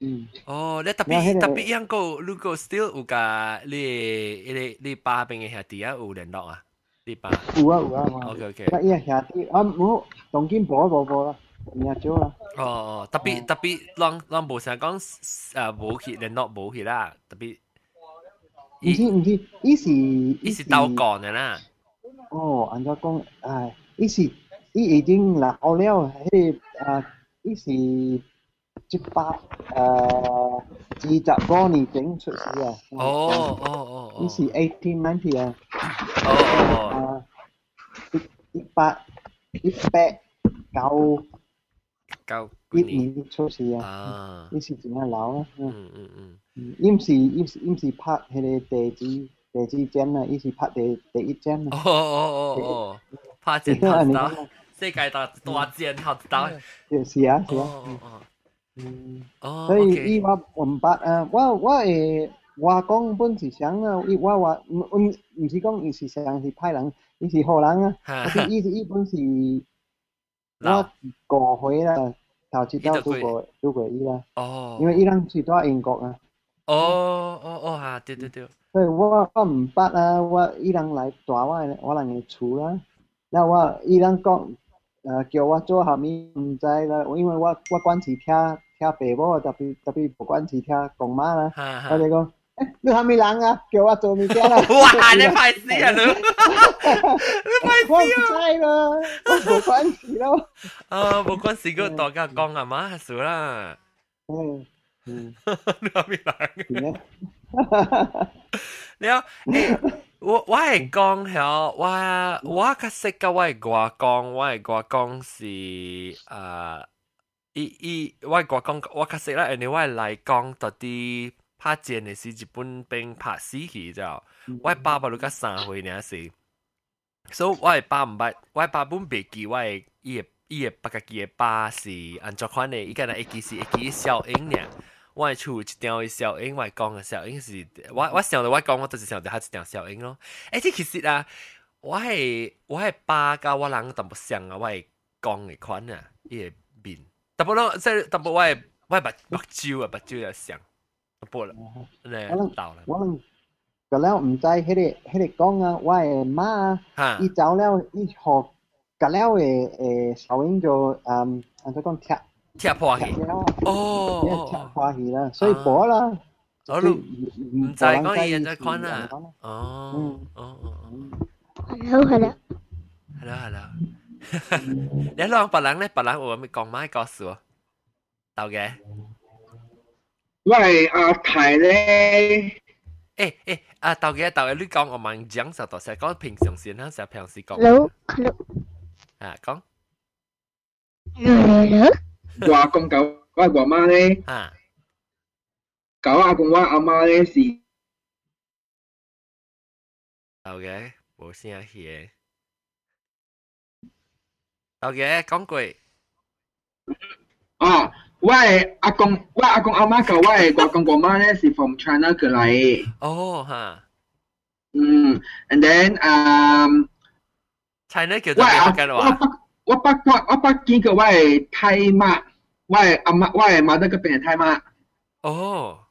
S4: 嗯。
S1: 哦，你特别特别样个，如果 still 有甲你你你爸边嘅兄弟啊有联络啊？你爸？
S4: 有啊有啊有啊。
S1: OK OK。
S4: 那伊个兄弟啊，冇当今无无无啦。
S1: Nyajo ah. Oh, tapi uh. tapi long long bo sang kong ah bo ki then not bo ki
S4: lah. Tapi Ý ý ý ý
S1: gì ý gì đâu còn rồi
S4: nè. Ồ, anh cho con à ý gì ý ý chính là ao leo hay à ý gì chụp ba à chỉ tập con thì chính xuất gì
S1: à. Ồ ồ ồ.
S4: Ý gì eighteen ninety à. Ồ ồ. À, ít ít ba
S1: ít
S4: 一几年出事啊？
S1: 啊，
S4: 是怎啊老啊？
S1: 嗯嗯嗯，
S4: 伊毋是伊毋是伊毋是拍迄个地址地址战啊，伊是拍第第一战啊。
S1: 哦哦哦哦，拍战头一刀，世界大大战头一刀，就
S4: 是啊是啊。
S1: 哦哦哦，嗯，
S4: 所以伊我毋捌啊，我我诶。我讲本是想啊，伊我话毋毋毋是讲伊是想是歹人，伊是好人啊。伊伊本是。我過回啦，頭次到都過都過伊啦。
S1: 哦。
S4: 因为伊人住喺英国啊。
S1: 哦哦哦嚇，對對對。
S4: 所以我我唔捌啊，我伊人來帶我我人嘅厝啦。那我伊人讲，呃叫我做後面唔知啦，因为我我管是听听爸母，特別特別無管是听公媽啦。我哋講。你系咪人啊？叫我做物件啦！
S1: 哇！你快死啊你！你快死啊！
S4: 我唔知啦，我冇关事咯。
S1: 啊，冇关事，个大家讲啊嘛，系啦。
S4: 嗯嗯，
S1: 你系咪人？你啊，我我系讲系我我较识嘅我系外公，我系外公是诶，伊伊我系外公，我较识啦，人哋我系嚟讲到啲。 拍战嘅是日本兵拍死去就，我系爸爸都甲三岁呢时，所以我系爸唔捌，我系爸本袂记我系伊嘅伊嘅八家己嘅爸是安怎款嘅，伊个会记是会记小英呢。我系厝一条嘅小英，我系讲嘅小英是，我我想到我讲我就是想到佢一条小英咯。诶，即其实啊，我系我系爸甲我人淡薄像啊，我系讲嘅款啊，伊嘅面，淡薄咯，即系淡薄我系我系目目睭啊，目睭又像。 播啦，咧到啦。
S4: 我能个了唔知迄个迄个讲啊，我嘅妈啊，伊走了，伊学个了嘅诶小英就嗯，按照讲踢
S1: 踢破去。
S4: 哦，踢破去啦，所以播啦。
S1: 我都唔知讲伊人在看啊。哦，
S4: 嗯，
S1: 哦哦哦。
S10: Hello hello。
S1: Hello hello。你两别人咧，别人有咩讲咩告诉我？到嘅。
S3: 我系阿泰咧。
S1: 诶诶，啊，豆嘅豆嘅，你讲我问讲实到实讲平常时啦，成平时讲。
S10: Hello hello。
S1: 啊，讲。
S10: Hello。
S3: 我阿公教我阿妈咧。
S1: 啊。
S3: 教阿公我阿妈咧是。
S1: 豆嘅，冇声气。豆嘅讲句。
S3: 哦。 我系阿公，我阿公阿妈教我系外公外妈咧是 from China 过来嘅。
S1: 哦哈。
S3: 嗯，and then 嗯。
S1: China 叫做咩嘅话？
S3: 我北我北我北见过我系泰妈。 我的阿妈，我的妈得个病太妈。
S1: 哦。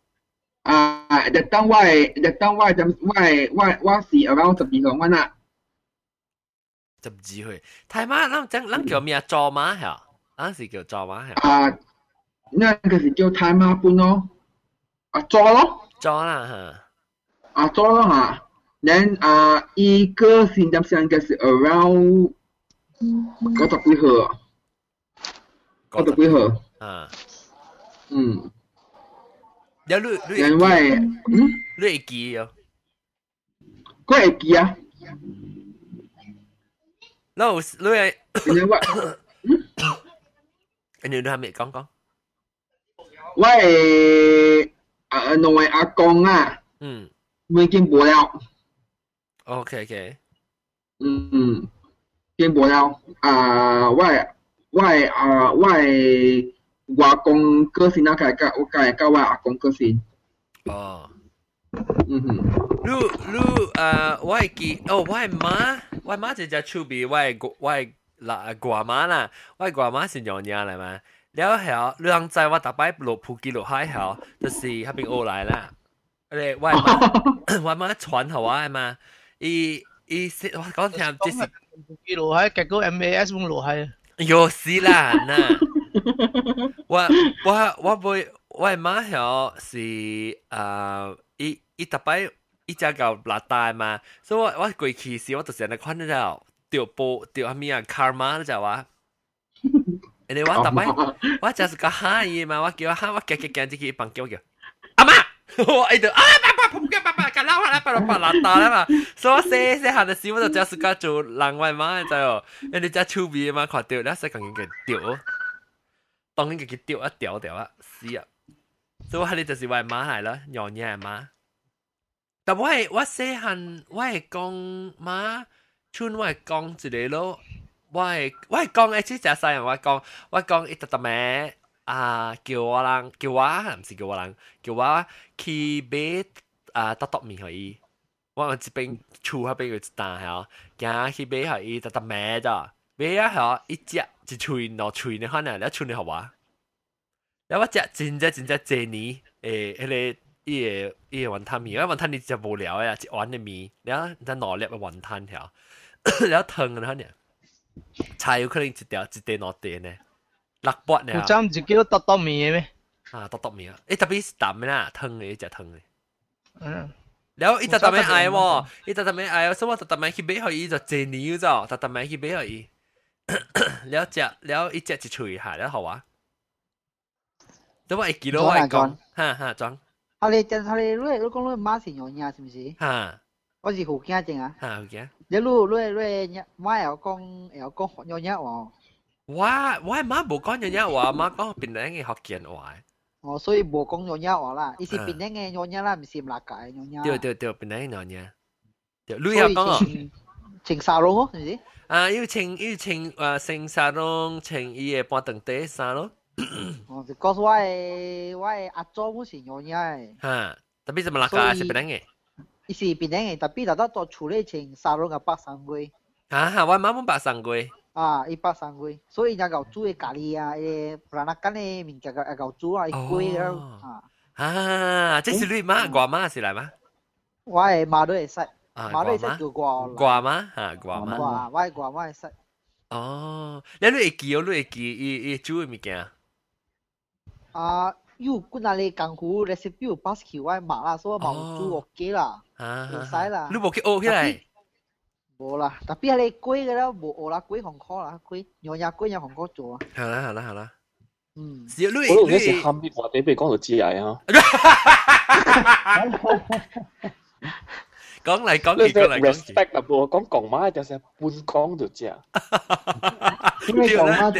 S3: 啊，日当我的日当我的我的我我是 around 十二岁我啦。
S1: 十二岁，太妈，咱咱咱叫咩做马系？咱是叫做马系。
S3: 啊， 那个是叫太妈本咯。啊，做咯。
S1: 做啦哈。
S3: 啊，做咯哈。then 啊，一个新加坡应该是 around 九十几号。九十几号。
S1: 啊。
S3: 嗯。
S1: 了你你
S3: 因为嗯，
S1: 你会记哦？
S3: 我会记啊。
S1: 那我你系
S3: 因为我
S1: 你你系咪讲讲？
S3: 我系啊，两位阿公啊，
S1: 嗯，
S3: 我已经冇了。
S1: OK OK，
S3: 嗯嗯，经冇了。啊，我系我系啊，我系我阿公过身啊，佢系我系教我阿公过身。
S1: 哦。
S3: 嗯哼。
S1: 你你诶，我系记哦，我系妈，我系妈就只厝边，我系我系嗱grand妈啦，我系 grand 妈是娘娘嚟嘛。 了后，你通知我逐摆落普吉落海后，就是迄边学来啦。诶，我系妈，我妈传互我系嘛，伊伊说我讲听，即是
S7: 记落海，结果 MAS 冇落海。
S1: 有时啦，嗱，我我我会我系妈后是诶，伊伊逐摆。伊只够辣大嘛，所以我我过去时我就是嚟看到掉波掉阿咪啊卡玛就话， 人哋我特摆我就是个喊伊嘛，我叫喊我夹夹夹自己帮叫叫阿妈，我喺度啊爸爸仆嘅爸爸，咁啦我啦爸爸辣大啦嘛，所以我写写下嘅时我就只是个做人外妈嘅就，人哋只厝边嘛看到咧，使讲嘅掉，当然嘅掉一掉掉啊死啊，所以我系就是外妈嚟啦，娘娘系妈。但我系我细汉，我系讲妈，村我系讲一个咯， 我系我系讲诶，即系细人我讲，我讲一特特咩啊，叫我人叫我唔是叫我人，叫我去买啊特特面可以，我我这边厝嗰边有一单系，行去买可以特特咩咋，买啊系一只一喙两喙你看啊，你喙你好哇，然后我只真正真正这年诶迄个。伊个伊个云吞面，因为云吞面就无聊呀，一碗嘅面，然后再攞粒嘅云吞条，然后汤然后呢， 菜有可能一条一地两地呢，六八呢。
S7: 有针就叫多多面嘅咩？
S1: 啊，多多面啊！诶特别是淡嘅啦，汤嘅一只汤嘅。
S7: 嗯。
S1: 然后伊特特咩嗌喎？伊特特咩嗌？所以我特特咩去买互伊就借牛咗，特特咩去买互伊。แล้วจะแล้วอีจะจะช่วยหาแล้วเหรอวะแต่ว่าไอ้กิโลไอ้กองฮ่าฮ่าจัง
S10: 后嚟真后嚟，你你讲你妈是娘娘是唔是？
S1: 吓，
S10: 我是福建正啊。
S1: 吓福建。
S10: 你你你你妈又讲又讲娘娘话。
S1: 我我妈冇讲娘娘话，妈讲边两嘅福建话。
S10: 哦，所以冇讲娘娘话啦，伊是边两嘅娘娘啦，唔是唔辣界娘娘。
S1: 对对对，边两嘅娘娘。对，你又讲哦。
S10: 穿沙龙哦，是唔是？
S1: 啊，要穿要穿诶穿沙龙，穿伊嘅半长底衫咯。
S10: 哦，就告诉我诶，我诶阿祖母是娘娘诶。
S1: 吓，特别是马拉加是边样嘅？
S10: 伊是边样嘅，特别就得做处理成沙龙嘅北上龟。
S1: 啊哈，我妈冇北上龟。
S10: 啊，伊北上龟，所以人旧煮嘅咖喱啊，诶，布兰纳干嘅物件个旧煮啊，伊龟了啊。
S1: 啊，这是你妈外妈是嚟吗？
S10: 我诶妈都会识，妈都会识叫外。
S1: 外妈吓，外妈。
S10: 外，我系外妈会识。
S1: 哦，你你会记哦，你会记伊伊煮嘅物件。
S10: 啊，有嗰那里功夫 recipe 有 pass 去我麻啦，所以冇煮 OK 啦， 唔使啦。
S1: 你冇去学起来？
S10: 冇啦，特别系你龟嘅啦，冇学啦，龟红壳啦，龟娘nhà龟有红壳做啊。
S1: 好啦好啦好啦。
S10: 嗯，
S1: 是你
S11: 我嗰时喊啲话你俾讲到知矮啊。
S1: 講嚟讲去，講嚟講去。
S11: respect 啊，我講講媽就是半講就 (laughs) 知啊。
S4: 因為講媽，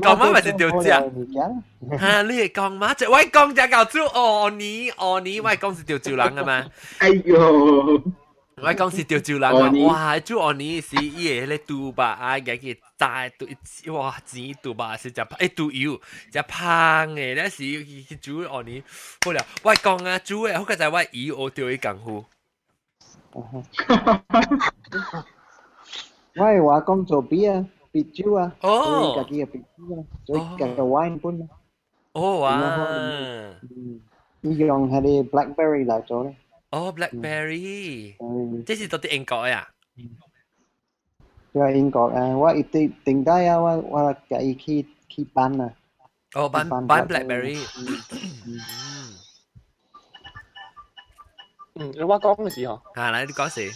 S1: 講媽咪是條只。嚇，你係講媽，就喂讲只舊豬哦你哦你，喂講是條豬人啊嘛。
S3: 哎呦！
S1: 我講是條豬人啊，哇！豬哦你是伊個咧杜巴啊，嘅嘅大杜哇錢杜巴是只誒杜油只胖嘅，咧是豬哦你好了，喂讲啊豬誒，好個就係喂魚我釣伊功夫。Wai
S4: wa kom to bia pichua. Oh. Ka kia pichua. Toi ka ka wine
S1: pun.
S4: Oh wa. Iyon ha de blackberry la to le.
S1: Oh blackberry. Ừ. Thế thì tôi tiếng gọi
S4: à? Rồi tiếng gọi à, wa ít tiếng đây à, wa wa cái khi khi bán à. Oh bán
S1: bán blackberry. Ừ. Ừ. (clears throat)
S11: 嗯，你我讲嘅時候，
S1: 啊嚟你講事，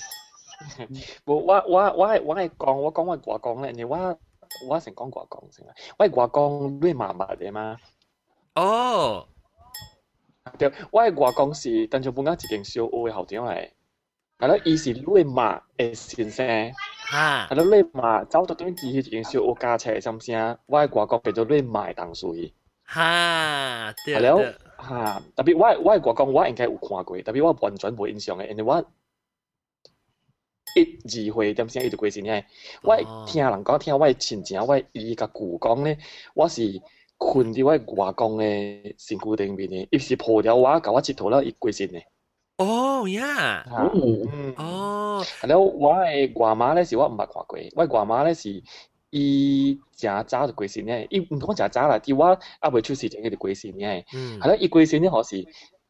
S1: (laughs)
S11: 我我我我係我係講我讲我話講咧，你我我成講話講先啦，我係話講你麻麻嘅嘛。
S1: 哦，
S11: 對，我係話講是，但係本家一間小屋嘅後點嚟，係咯，伊是你麻嘅先生。
S1: 哈，
S11: 係咯，你麻走到端至去一間小屋加車，心聲，我係話講叫做你麻當水。
S1: 哈，對
S11: 係了
S1: 對，
S11: 嚇，特別我係我係話講，我應該有看過，特別我完全冇印象嘅，因為我一二歲點先一直過先嘅，我係聽人講，聽我係親情，我係伊甲舅講咧，我是困伫我外公嘅身軀頂面嘅，伊是抱着我甲我佚佗了，伊過身嘅。
S1: 哦呀，
S11: 嗯，
S1: 哦，
S11: 係咯，我嘅外媽咧是我毋捌看過，我外媽咧是伊正早就过身嘅，伊毋講誠早啦，伫我還未出世前佢就过身嘅。
S1: 嗯
S11: 係咯，伊過身咧，可是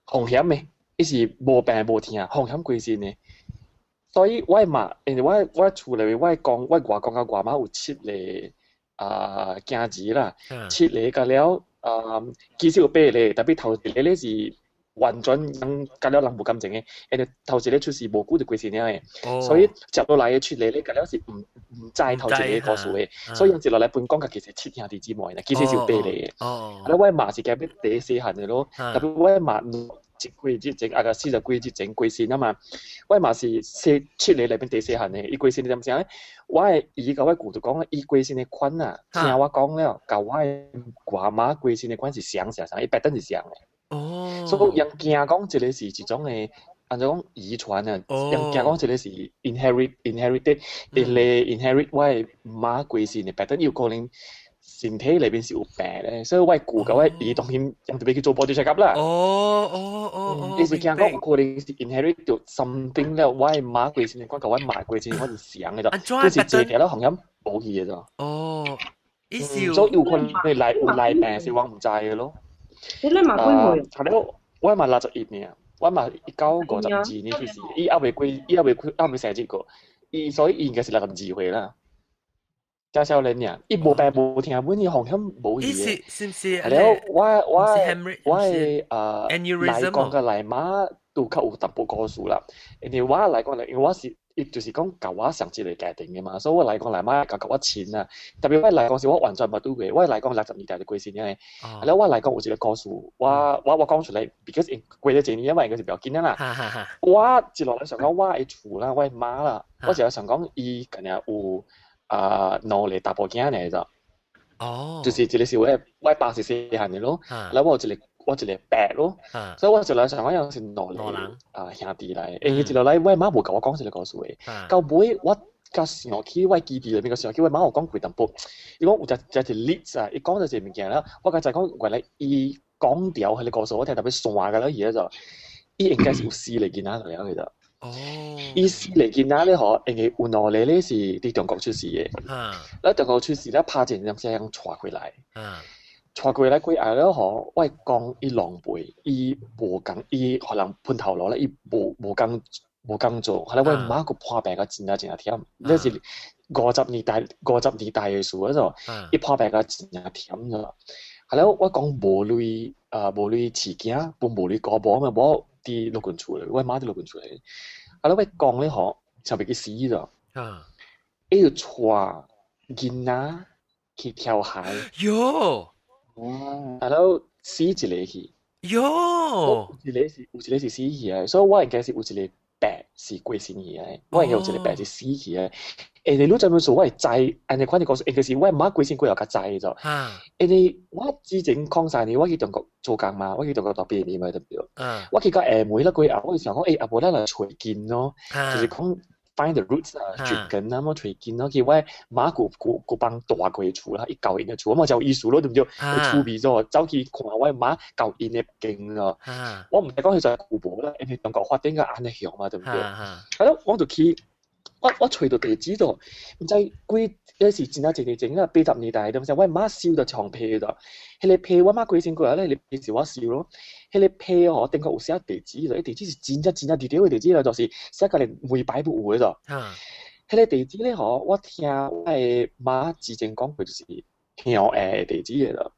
S11: 風險嘅，伊是无病无痛，風險過身嘅。所以我嘛，因為我我厝内面我讲我外公甲外媽有七个啊囝子啦，
S1: 嗯
S11: 七个甲了啊，其实有八个，特别头一个咧是完全咁搞了人不感情的，因为头前咧出事无辜就鬼事了，所以接落来的出来咧搞了是唔唔在头前的故事
S1: 诶，
S11: 所以接落来半讲个其实七天弟姊妹呢，其实就白嚟嘅，
S1: 阿
S11: 拉外妈是改变第一细汉的
S1: 咯，
S11: 特别外妈一季一整，阿个四十季一整鬼事啊嘛，外妈是七七里那边第一行汉的，伊鬼事你点想？我系伊个外姑就讲啦，一鬼事的款啊，听我讲了，搞我外妈鬼事的款是想想想，一百等是想嘅。
S1: 哦，
S11: 所以人惊讲一个是一种嘅。按照讲遗传啊，
S1: 哦
S11: 人惊讲一个是 inherit inherited，一个 inherit 我系妈贵线嘅白灯有可能身体里边是有病咧，所以我系顾甲我儿当然人特别叫做 body check up 啦。
S1: 哦哦哦哦，
S11: 你是惊讲可能是 inherit 到 something 咧，我系马贵线嘅关，甲我妈贵线我是想嘅咋，都是借条啦，行音冇嘢嘅咋。
S1: 哦，意思
S11: 嗯所以有可能你嚟有嚟病是我唔知嘅咯。
S8: 你咧嘛几岁？
S11: 系咯，我系嘛六十一年，我系嘛一九五十二年出世，伊还未过，伊还未还未生这个，伊所以伊应该是六十二岁啦。加少年呀，伊无病无痛，本伊行音冇
S1: 意思
S11: 嘢。
S1: 是唔是？
S11: 系咯，我我
S1: 唔是 hemorrhage，
S11: 我
S1: 唔是
S11: 系诶
S1: aneurysm
S11: 嚟讲嘅嚟马都较有淡薄个数啦。因为我嚟讲嚟，因为我是 伊就是講舊我上次嚟界定嘅嘛，所以我嚟講嚟馬舊舊我錢啊。特別我嚟講是我完全冇對嘅，我嚟講六十年代就貴先嘅。係咯，我嚟講有一個個數，我我我講出嚟，because 貴咗幾年，因為嗰時比較見啦。我接落嚟想講我嘅厝啦，我嘅媽啦，我就想講伊近日有啊腦嚟大部件嚟咋。
S1: 哦，
S11: 就是一個是我我爸是細漢嘅咯，
S1: 啊
S11: 然後我一個我一個伯咯，
S1: 啊。
S11: 所以我就來想我有是兩個啊兄弟嚟，誒一落嚟我媽冇甲我讲一個故事嘅，到尾我甲上去我基地裏面個上去我媽有講幾淡薄，伊講有隻隻條 list 啊，伊講咗隻物件啦，我甲就講為嚟伊講掉佢個故事，我聽特別散㗎啦，而家就。伊應該是有四嚟見下嚟啊，其實。
S1: 哦，
S11: 意思嚟見下咧，嗬，因為有兩個咧是啲中國出事嘅。
S1: 啊。
S11: 咧中國出事咧，拍前咁聲傳回來，
S1: 啊
S11: 傳過來過後咧，嗬，我係講伊狼狽，伊無工，伊可能盤頭路咧，伊無無工無工做，後來我媽個破病個真啊真啊忝，呢是五十年代五十年代嘅事嗰度，伊破病個真啊忝咗。後來我講無類啊無類飼囝，本無類過磅嘛，无啲六根厝嚟，我媽啲六根厝嚟。後來我講咧，嗬，就俾佢死咗。
S1: 啊，
S11: 伊要帶囡仔去跳海，
S1: 喲，
S11: 然後死一個去，
S1: 喲，
S11: 有一個是有一個是死去嘅，所以我應該是有一個白是過身去嘅，我應該有一個白是死去嘅。誒，你攞陣本數我係知，安尼款你講應該是我媽過身過後較知咗。
S1: 啊。
S11: 誒，你我之前講晒你，我去中國做工嘛，我去中國讀畢業嘛，對唔對？
S1: 啊。
S11: 我去到下暝啦，過後我就想讲诶，阿無咱來找根咯，
S1: 啊。
S11: 就是講 find the roots 啊，絕根啊，麼找根咯，佢我馬古古古幫大鬼厝啦，一教因嘅厝，我就有意思咯，对唔對？
S1: 啊
S11: 佢出味咗，走去看我馬教因嘅勁咯。
S1: 啊
S11: 我唔係講佢就係古堡啦，因為中國發展嘅安尼响嘛，对唔對？
S1: 啊
S11: 係咯，我就去我我隨到地址度，唔知幾有時前啊前地整啊，八十年代咁時，我媽笑到床被度，迄個被我媽幾先过嚟咧，你時我笑咯，迄個被哦，定確有寫地址地址是真真真真地條嘅地址啦，就是寫個連每擺不有嘅度。迄個地址咧，嗬，我听我嘅媽之前講過，就是聽誒地址嘅度，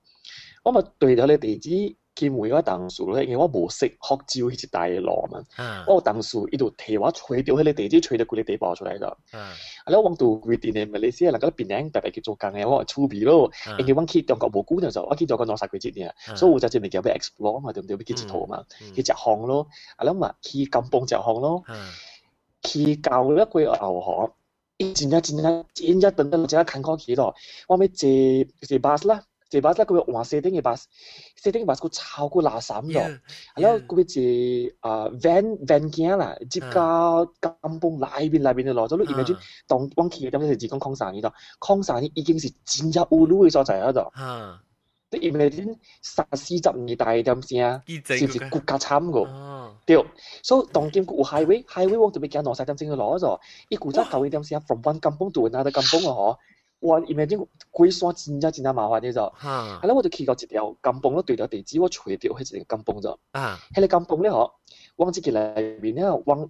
S11: 我咪对到你地址。Khi mùi quá tăng xuống, nó lại nghe 迄个地 bồ-sực, 地包出 chill, hita-dialo. Oh, tăng xuống, ý đồ thế quá, chuối tiêu hết lấy tí, chứ explore 嘛，对唔对？俾佢 mà giờ mình đi với kid's tour mà, khi trả hong luôn. À, nếu mà 이제 맞을 거면 와세등에 바스 세등에 바스고 차고 라삼도 알아 그게 아벤 벤기아나 집가 감봉 라이빈 라이빈의 로저로 이미지 동 왕키에 담에서 지금 콩산이다 콩산이 이긴 시 진짜 우루에서 자야다 또 이미지 사시잡니다 이담시야 진짜 국가 참고 điều so đồng kim của highway highway wong tụi bị kia nó sai tâm sinh nó rõ rồi ít cụ chắc cầu đi tâm sinh from one kampong to another kampong hả 啊嗬。哇！imagine 鬼山真真真係麻煩啲就，后来，我就去到一條金崩咯，對條地址我隨掉迄一個金崩咗。啊，迄個金崩咧嗬，往即個內面咧，往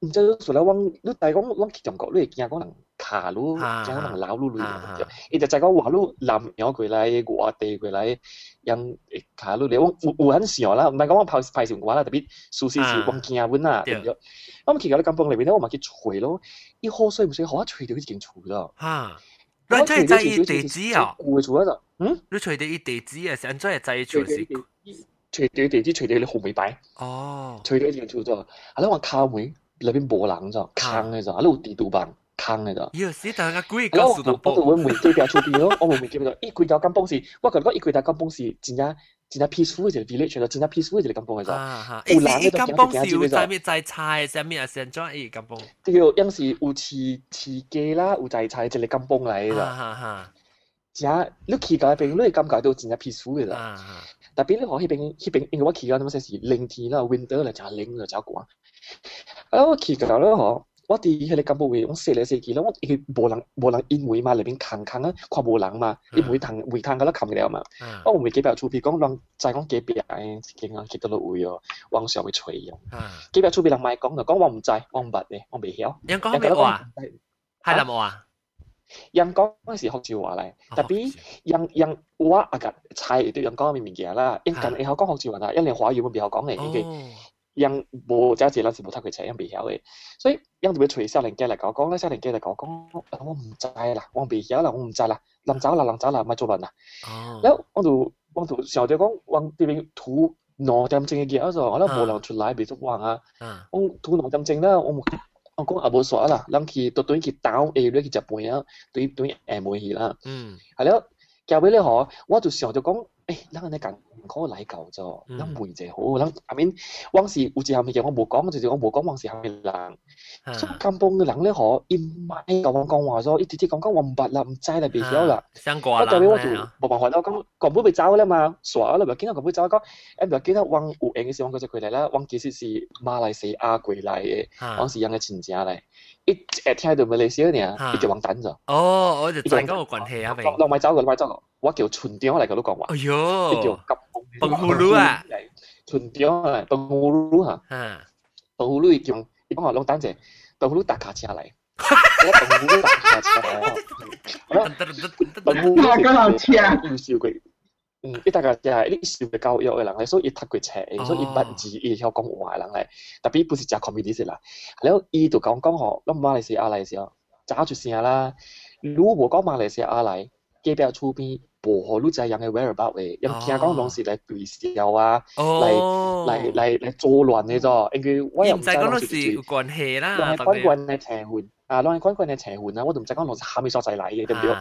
S11: 唔知做咧往，你大講往去中國，你會驚講人卡路，驚人老路路嘅，伊就就講話路南洋過來，外地過來，人卡路嚟，往有有很少啦，唔係講我拍拍成話啦，特別蘇絲是往驚本啊，對唔對？我去到啲金崩裏面咧，我咪去吹咯，一河水唔水，好啊，吹到已經吹咗。嚇！
S1: 你真系在意地址啊？
S11: 嗯，
S1: 你除地意地址啊？想真系在意全是
S11: 除地地址，除地你红尾白
S1: 哦，
S11: 除地一样做咗。阿你话卡门入边冇人咋？坑嘅咋？阿路地图版坑嘅咋？
S1: 要死！但
S11: 系阿贵我，我我问，最票出边咯，我门门见到咯，一柜台金崩时，我讲觉一柜台金崩时，真正。真系 peaceful 嘅 village，就真系 peaceful 嘅金崩嘅就。
S1: 啊吓！诶，金崩是有在咩在菜上面啊？成种诶金崩。
S11: 叫有时有饲饲鸡啦，有在菜，即系金崩嚟嘅。
S1: 哈哈。
S11: 真，你去到嗰边，你感觉到真系 peaceful 嘅啦。特别你讲嗰边，嗰边因为我去到咁些时冷天啦，winter 啦，就冷啦，就寒。啊，我去到咧嗬。 我哋迄个金宝位，我踅嚟踅去咯，我佢无人无人因为嘛，里边空空啊，看无人嘛，你每趟每趟嗰都冚了嘛。我唔会几百出边讲，人再讲几百诶，经啊几多落位哦，往上会吹用。几百出边人卖讲就讲我唔知，我唔捌嘅，我未晓。
S1: 人讲咩话？系啦冇啊。
S11: 人讲嗰时学照话嚟，特别人人我啊个菜都人讲咩物件啦，因近以后讲学照话啦，因为华语冇边个讲嘅呢句。 人冇揸住啦，是冇睇佢請人被曉嘅，所以人就會隨小鄰居嚟講講咧，小鄰居嚟講講，我唔制啦，我被曉啦，我唔制啦，臨走啦，臨走啦，咪做人啦。然後我就我就時候就講，我呢邊土挪針症嘅嘢，就我咧冇人出嚟被捉橫啊。我土挪針症啦，我冇我講阿冇傻啦，諗佢到短佢打 A 咧，佢就背啊，短短誒冇嘢啦。嗯，係咯，教俾你學，我就時候就講。诶，咱安尼讲嗰个礼旧咗，咱梅者好，咱阿面往时有一项物件我冇讲，就是我冇讲往时系咪人，所以金邦嘅人咧，可伊唔系讲讲话咗，伊直接讲讲我唔捌啦，唔知啦，未晓啦。
S1: 相关
S11: 啦。我代表我就冇办法啦，我讲讲唔会走啦嘛，傻啦，咪见到讲唔会走，讲诶咪见到往有缘嘅时候，我就佢嚟啦，往其实是马来西亚过来嘅，往时人嘅亲戚嚟，一诶听到马来西亚呢，伊就往等咗。
S1: 哦，我就再讲个关系啊，
S11: 明。落咪走个，落咪走个。 我叫村长嚟，佢都讲话。
S1: 哎呦，
S11: 叫金
S1: 崩葫芦啊！
S11: 村长啊，崩葫芦吓。嗯。崩葫芦叫，你帮我攞单只，崩葫芦搭卡车嚟。崩葫芦搭卡车嚟。崩葫芦搭卡车。要笑佢。嗯，一大家就系啲笑嘅教育嘅人嚟，所以读佢册，所以不字亦晓讲话人嚟。特别不是食 comedy 啦。然后伊就讲讲学，咁马来西亚嚟嘅时候，揸住先啦。如果讲马来西亚嚟，机比较出边。 薄荷都就系人嘅 whereabout 嘅，因听讲当时嚟对笑啊，嚟嚟嚟嚟作乱嘅啫。因为我又唔知当时
S1: 系关系啦，
S11: 当系关关嘅邪门啊，当系关关嘅邪门啊，我都唔知讲当时系咪所在嚟嘅，对唔对？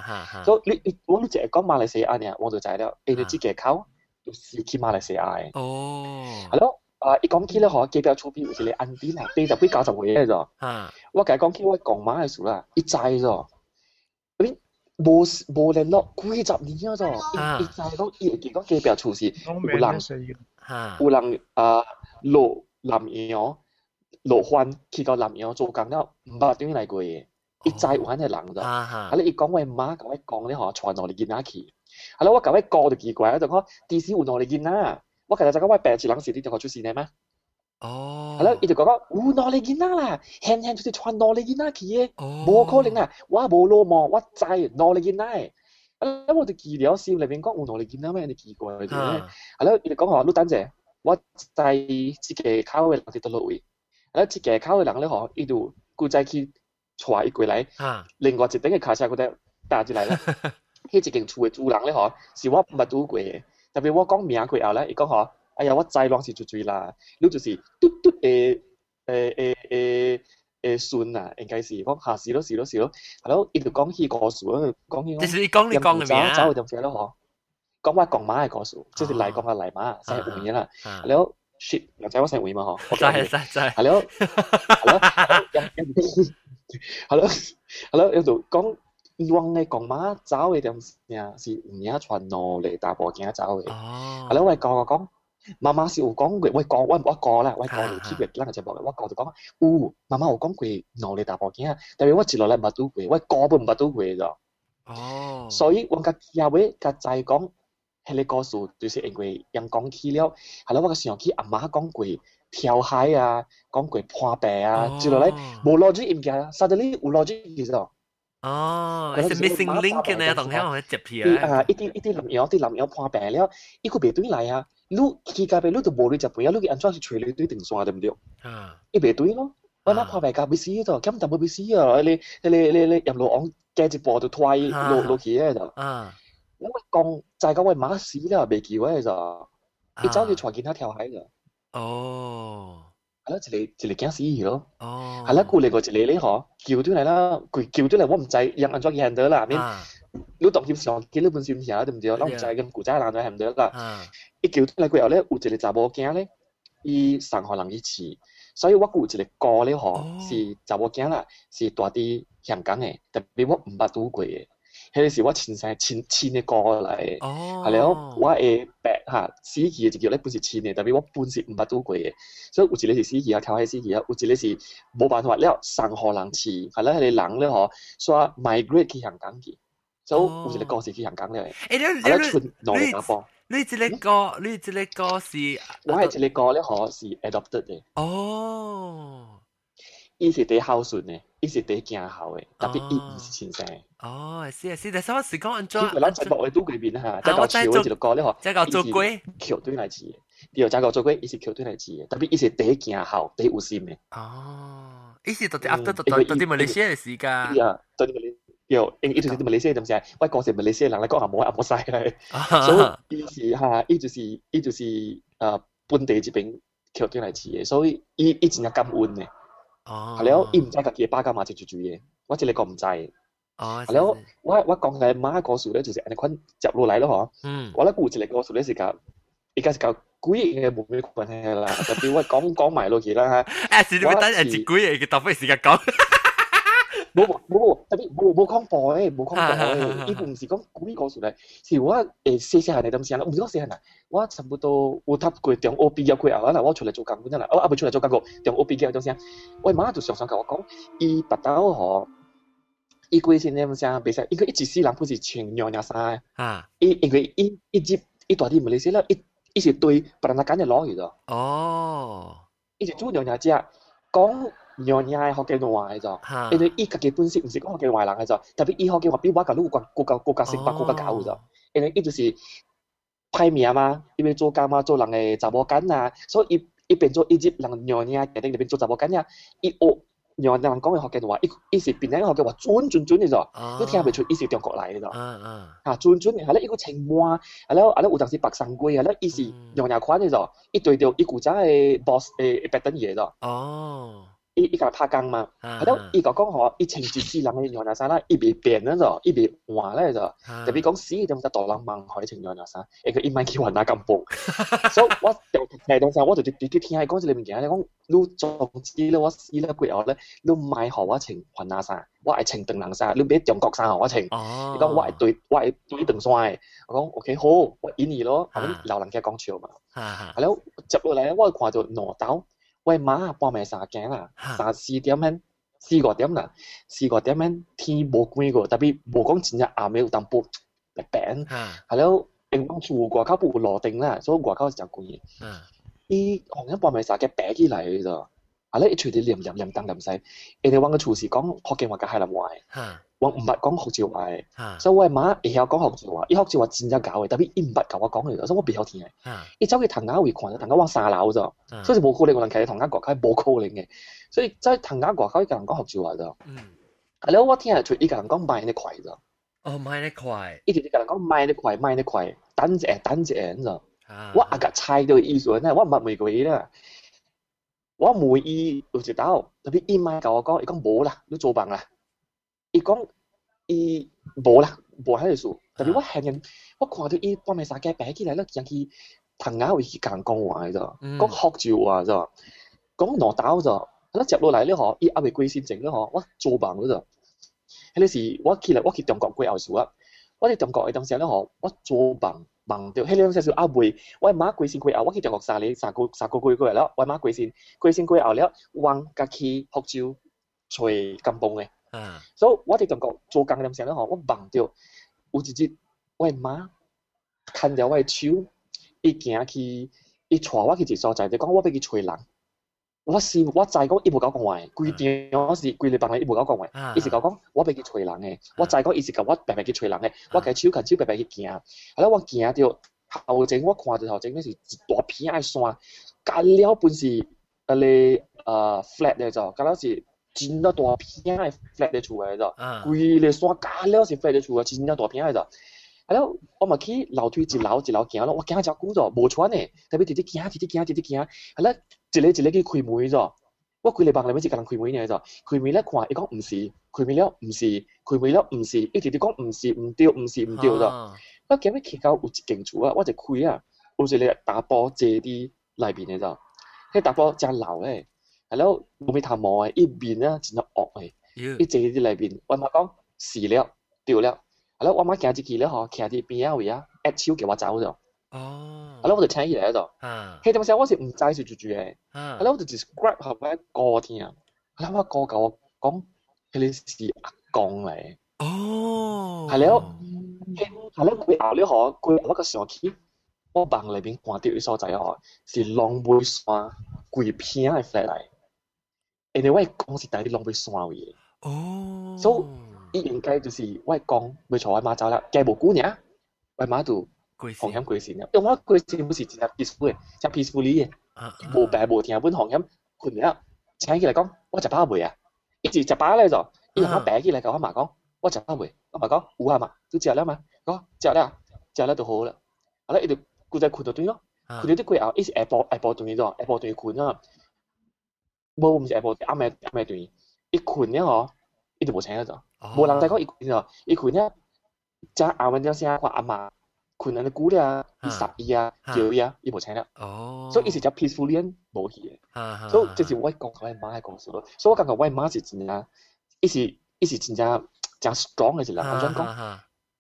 S11: 所以你你我都净系讲马来西亚呢，我就就系咧，你哋知嘅口是去马来西亚嘅。
S1: 哦，
S11: 系咯，啊一讲起咧，嗬，机比较出边，好似你安啲啦，地就比较就会嘅啫。我计讲起我讲马嘅时候啦，一斋咗。 无无联络几十年啊！咗，一再讲，伊会讲机票出事，有人有人啊落南洋落番去到南洋做工了，毋捌点嚟过嘅。 伊知有安尼人咋，啊你伊讲话妈甲我讲咧嗬，传落嚟囡仔去，啊咧我甲我讲就奇怪，就讲 D.C. 有落嚟囡仔，我其实就讲我病住人时啲同学出事呢咩？
S1: 哦，
S11: 系咯，伊就讲讲有落嚟囡仔啦，轻轻就是传落嚟囡仔去嘅，冇可能啊，我无罗望，我知落嚟囡仔。啊！我哋记了心里面讲，有落嚟囡仔咩？你奇怪嘅，系咯，伊就讲嗬，你等阵，我在即个口嘅人哋倒落位，啊，即个口嘅人咧嗬，伊就古仔去。带伊过来，另外一顶嘅卡车嗰度搭入来咧，迄一间厝嘅主人咧嗬，是我捌拄过嘅。特别我讲名过后咧，伊讲嗬， 哎呀，我知攏是最最啦，你就是嘟嘟誒誒誒誒誒孫啊，應該是講下是咯是咯是咯，係咯，伊就講起故事，講起
S1: 講，就是你講你講嘅名，
S11: 走點寫咯嗬，講我講馬嘅故事，即係嚟講嘅嚟馬，成五年啦，係咯，shit，又仔我成五年嘛嗬，
S1: 真係真係，
S11: 係咯，係咯。係咯，係咯，有度講往嘅講馬走嘅點呀，是唔嘢傳落嚟大步鏡走嘅。哦，係咯，我講講，妈妈是有讲过，我讲我我讲啦，我讲你听过，咱个节讲我讲就讲，呜妈妈有讲过两粒大波惊，但系我接落嚟唔多过，我讲本唔多过咋，哦，所以我家夜晚家再讲，系你告诉，就是因为阳光起了，系咯，我个上期阿妈讲过跳海啊，讲过破病啊，接落来无逻辑咁嘅啊，suddenly 有逻辑你
S1: 知道，missing link，我接片，
S11: 啊，一啲一啲蓝腰啲蓝破病了，一个别对嚟啊。你佢家边你就冇你接片啊，你安装是随你对定算对唔对？啊，伊别对咯，我那破病家未死咗，根本就冇未死啊！你你你你入路往继续播就推落落去嘅就。啊，因为讲就系讲为马死啦，未叫嘅就，一早就传见他跳海嘅。
S1: 哦，
S11: 系咯，一个一个惊死鱼咯。哦，系啦，过嚟个一个咧嗬，叫出嚟啦，佢叫出嚟我唔知，人安怎handle 得啦，面 你當翕相機你本身聽對唔對？我唔知咁古仔人就 handle 得啦。一叫出嚟過後咧，有一個查某囝咧，伊上海人伊似，所以我有一個歌咧嗬，是查某囝啦，是大啲香港嘅，特別我唔捌拄過嘅。迄個是我親生親親嘅歌嚟，係了我嘅白嚇死去嘅就叫咧本是親嘅，特别我本是毋捌拄過嘅，所以有一個是死去啊，跳海死去啊，有一個是冇办法了，上河人似，係啦，迄個人咧嗬，煞 migrate 去香港去，所以有一个歌是去香港咧，
S1: 系
S11: 啦，出努力打波。
S1: 你一个歌，你一个歌是，
S11: 我系一个歌咧，嗬是 adopted 嘅。
S1: 哦。
S11: 伊是第孝顺嘅，伊是第敬孝嘅，特别伊唔是亲生。
S1: 哦，是啊，是，但系我是讲安怎？
S11: 因为咱节目嘅都嗰边吓，即系教潮嘅一个歌咧嗬，
S1: 即系教做龟，
S11: 桥对嚟字嘅，第二即系教做龟，伊是桥对嚟字嘅，特别伊是第敬孝，第有心嘅。
S1: 哦，伊是到底 after 到到到啲马来西亚嘅时间。
S11: 系啊，到啲马来， 有，因伊就是啲马来西亚点先？我讲是马来西亚人嚟讲下冇阿冇晒咧，所以伊是吓，伊就是伊就是诶本地这边桥对嚟字嘅，所以伊伊真系感恩嘅。
S1: 哦，
S11: 系了，伊唔知家己巴家嘛直住住嘢，我一个唔知。
S1: 哦，
S11: 系了，我我讲嘅马个数咧，就是安尼款接落嚟咯，嗬。
S1: 嗯。
S11: 我咧估一个个数咧是讲，而家是讲几嘅冇咩关系啦，特别我讲讲埋落去啦
S1: 吓。诶，是你咪等系几嘅嘅，特别时间讲。
S11: 冇冇冇，特別冇冇講播誒，冇講播誒，伊唔是講幾個數咧，是我誒細細下嚟咁先啦，唔是講細下啊，我差不多有讀過中學畢業過後啦，我出嚟做工嗰陣啦，我阿唔出嚟做工個中學畢業嗰陣先，我媽就常常甲我講，伊白刀嗬，伊過？先咁先，別使，因為一直世人不是穿娘娘衫，
S1: 啊，
S11: 伊因為伊一直伊大啲唔理先啦，伊伊是對別人揀嘅攞去咗，
S1: 哦，
S11: 伊是做娘娘只講。娘娘係學嘅。壞咗，因為伊家嘅本身唔是講學嘅壞人嘅咗，特別伊學嘅話比我更都國國家國家成百國家搞咗，因為伊就是派名嘛，因為做工嘛，做人嘅查某囝啊，所以伊伊變做伊接人娘娘決定入邊做查某囝啊，伊學娘娘講嘅學嘅話，伊伊是邊個學嘅話準準準嘅咗，都聽唔出伊是中國嚟嘅咗，嚇準準嘅係咧，伊個情話係咧，係咧有陣時白生龜係咧，伊是娘娘款嘅咗，伊對到伊古仔嘅 boss 誒白等嘢咗。
S1: 哦。
S11: 伊伊甲拍工嘛，啊，等伊甲讲吼，伊情绪之人诶，原来啥啦，伊未变咧咯，伊未换咧咯，特别讲死伊点只大人忙，海情原来啥，一个伊蛮喜欢那咁播，所以我就睇到西，我就直接听伊讲即里面讲，你讲你总之咧，我死咧过后咧，你卖互我情还那啥，我爱情断人啥，你别中国啥互我情，伊讲我爱对，我爱对断线诶，我讲 OK 好，我依你咯，后尾老人家讲笑嘛，系咯，接落嚟我看到两刀。喂妈，半暝三更啦，三四点hen， 四五点啦，四五点样天无几个，特别无讲真正暗暝有淡薄白白，系了，因讲厝外口不落定啦，所以外口是真贵。伊红一半咪啥嘅白起来嘅咋，系咧一随啲黏黏黏当黏细，人哋话个厨师讲福建话嘅系南话， 我唔捌講福州話嘅，所以我媽會曉講福州話，伊福州話真正搞嘅，特別伊唔捌教我講嘅，所以我袂曉聽嘅。伊走去唐家會看，唐家往三樓咋，所以冇可能我能企喺唐家國家冇可能嘅。所以在唐家國口一個人講福州話咋，係咯，我聽係佢一個人講買得快咋。
S1: 哦，買得快，
S11: 一直一個人講買得快，買得快，等者等者咋。我阿個猜到意思咧，我唔玫瑰啦，我每意有一道，特別伊買教我講，伊講冇啦，你做 bằng 啦，伊讲伊无啦，无喺度事，特别我行人，我看到伊半暝三更爬起来，那人去藤牙位去讲讲话，咋讲喝酒话，咋讲闹斗咋，那接落来咧嗬，伊阿妹归心情咧嗬，我做梦咧咋，迄个时我起来，我去中国归后数啊，我哋中国嘅东西咧嗬，我做梦。忙掉，迄两时小阿妹，我阿媽鬼先鬼後，我去中國三年，三个三個月過嚟啦，我阿媽鬼先鬼先鬼後了，往家去福州吹金榜嘅。嘅，所以我喺中國做工嗰陣時咧，嗬，我忙掉，有一日我媽看着我嘅手，伊行去，伊帶我去一個所在，就讲我要去找人。我是我知講伊無夠講話，規場我是規禮拜內伊無夠講話，伊是講講我要去找人嘅，我知講伊是甲我白白去找人嘅，我家手牽手白白去行，后来我行到後前，我看到後前那是一大片嘅山，隔了本是誒咧誒 flat 嘅就，隔了是真多大片嘅 flat 嘅厝嘅就，规个山隔了是 flat 嘅厝嘅，真多大片嘅就。系咯，我咪去楼梯一楼一楼行咯，我行只久咗，无穿诶，特别直直行，直直行，直直行，系啦，一个一个去开门咗，我开礼拜里面只个人开门嘅咗，开门咧看，伊讲唔是，开门了唔是，开门了唔是，一直直讲唔是唔对，唔是唔对咗，我今日去到有一间厝啊，我就开啊，有一个大波坐啲内边嘅咗，迄大波真老诶， 係咯，冇咩頭毛誒，一邊啊真係惡誒，一坐啲內邊，我媽講死了，掉了。係咯，我媽行入去咧，嗬，企喺邊啊位啊，一超叫我走咗。哦。係咯，我就聽起嚟喺度。啊。係點解我是唔知是住住嘅？啊。係咯，我就 describe 下咩歌聽啊。係咯，我歌教我講，佢是阿公嚟。哦。係咯。係咯，佢後咧嗬，佢嗰個上去，我房裏邊看到啲所在嗬，是龍尾山貴片嘅 flat 嚟。因为我讲是带啲龙尾山嘅嘢。哦。所以。伊应该就是我讲未错，我妈走啦，计无久呢，我妈就风险过线啦。因为我过线唔是真系 peaceful 嘅，真 peaceful 嘅，无病无痛，本风险困了。请起嚟讲，我食饱未啊？一直食饱咧就，伊妈病起嚟同我妈讲，我食饱未？我妈讲有啊嘛，都食了嘛，讲食了，食了就好啦。后来伊就顾在困到断咯，困到啲过后，伊是下晡下晡断咗，下晡断困啊。 無唔是下晡暗暝暗暝斷，伊困了嗬，伊就無請咗就。無人再講伊困咯，伊困咧，只後面咗聲，我阿媽困喺啲古啊，伊十伊啊，叫伊啊，伊無請啦。哦。所以伊是只 peaceful 戀無去嘅。所以這是我講我媽嘅故事咯。所以我感覺我媽是真啊，伊是伊是真正真 strong 嘅一個人。我想講，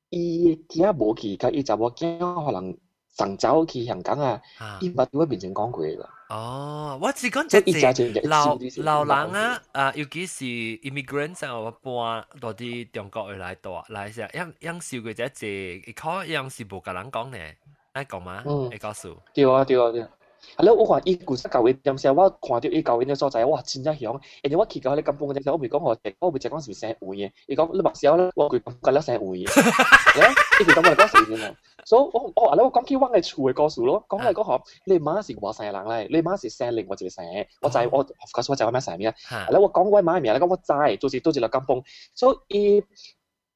S11: 伊囝無去，甲伊查某囝可能。上走去香港啊，伊捌喺我面前講過㗎。
S1: 哦，我只讲即係老老人啊，啊，尤其是 immigrant 啊，我搬到啲中國嚟度嚟時，樣樣少嘅啫，即係可樣是無甲人讲咧，愛講嗎？會告訴。
S11: 對啊，对啊，对啊。系咯，我话伊故事旧嘅点时，我看到伊旧嘅所在，哇，真系响。而且我去到你金邦嗰阵时，我未讲我直，我未直讲是姓胡嘅。伊讲你目少咧，我佢咁紧咧姓胡嘅。咧，伊就讲我哋讲事嘅。所以我我话咧，我讲起我嘅厝嘅故事咯，讲嚟讲学，你妈是话姓人咧，你妈是姓另外一个姓，我就系我，嗰时我就系咩姓名。系咧，我讲我妈名咧，讲我知，做时做时嚟金邦，所以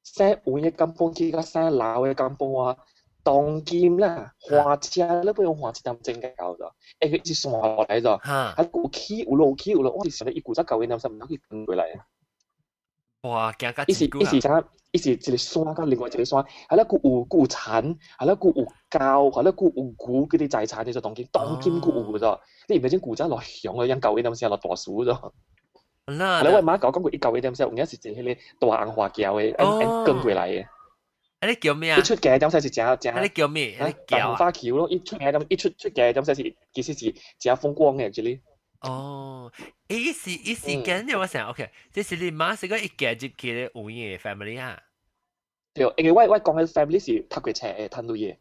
S11: 姓胡嘅金邦，佢个姓老嘅金邦啊。 當今啦，花車咧，不用花車咁正嘅搞咗，誒佢一山落嚟咗，喺有起有路起有路，我哋成日一股則舊嘅，諗實唔可以跟過嚟啊！
S1: 哇，驚架
S11: 一時一時間，一時一個山加另外一個山，係啦，佢有佢有產，係啦，佢有膠，係啦，佢有股嗰啲財產，你就當今，當今佢有咗，你唔係將股仔落響嘅，因舊嘅諗時落大樹咗。係啦，我媽講講佢一舊嘅諗時，有陣時就係咧大硬花膠嘅，跟跟過嚟嘅。
S1: 你叫咩啊？
S11: 一出嘅咁先是正正。
S1: 你叫咩？
S11: 大紅花橋咯，一出嘅咁一出出嘅咁先是其實是正風光嘅，actually。
S1: 哦，伊是伊是跟住我成 OK，即是你媽是個一家接佢嘅有嘢 family 啊。
S11: 對，因為我我講嘅 family 是讀過冊嘅，攤到嘢。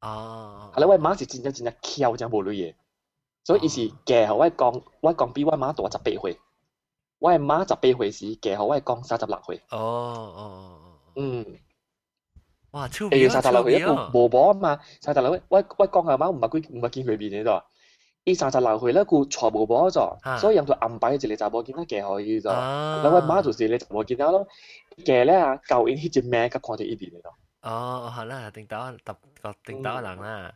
S1: 哦。
S11: 係啦，我媽是真正真正巧真無類嘢，所以伊是嫁互我講，我講比我媽大十八歲。我嘅媽十八歲時，嫁互我講三十六歲。
S1: 哦哦。
S11: 嗯。
S1: 哇，超
S11: 诶，三十六岁一个无保啊嘛，三十六岁，我我讲阿妈唔系佢唔系见佢面嘅度。伊三十六岁咧，佢娶无保咗，所以让佢安排一个查某囡仔嫁互伊咗。咁我妈就是你查某囡仔咯，嫁咧啊，旧年迄只名甲看到一边嘅咯。
S1: 哦，好啦，定到特个定到人啦。
S11: 对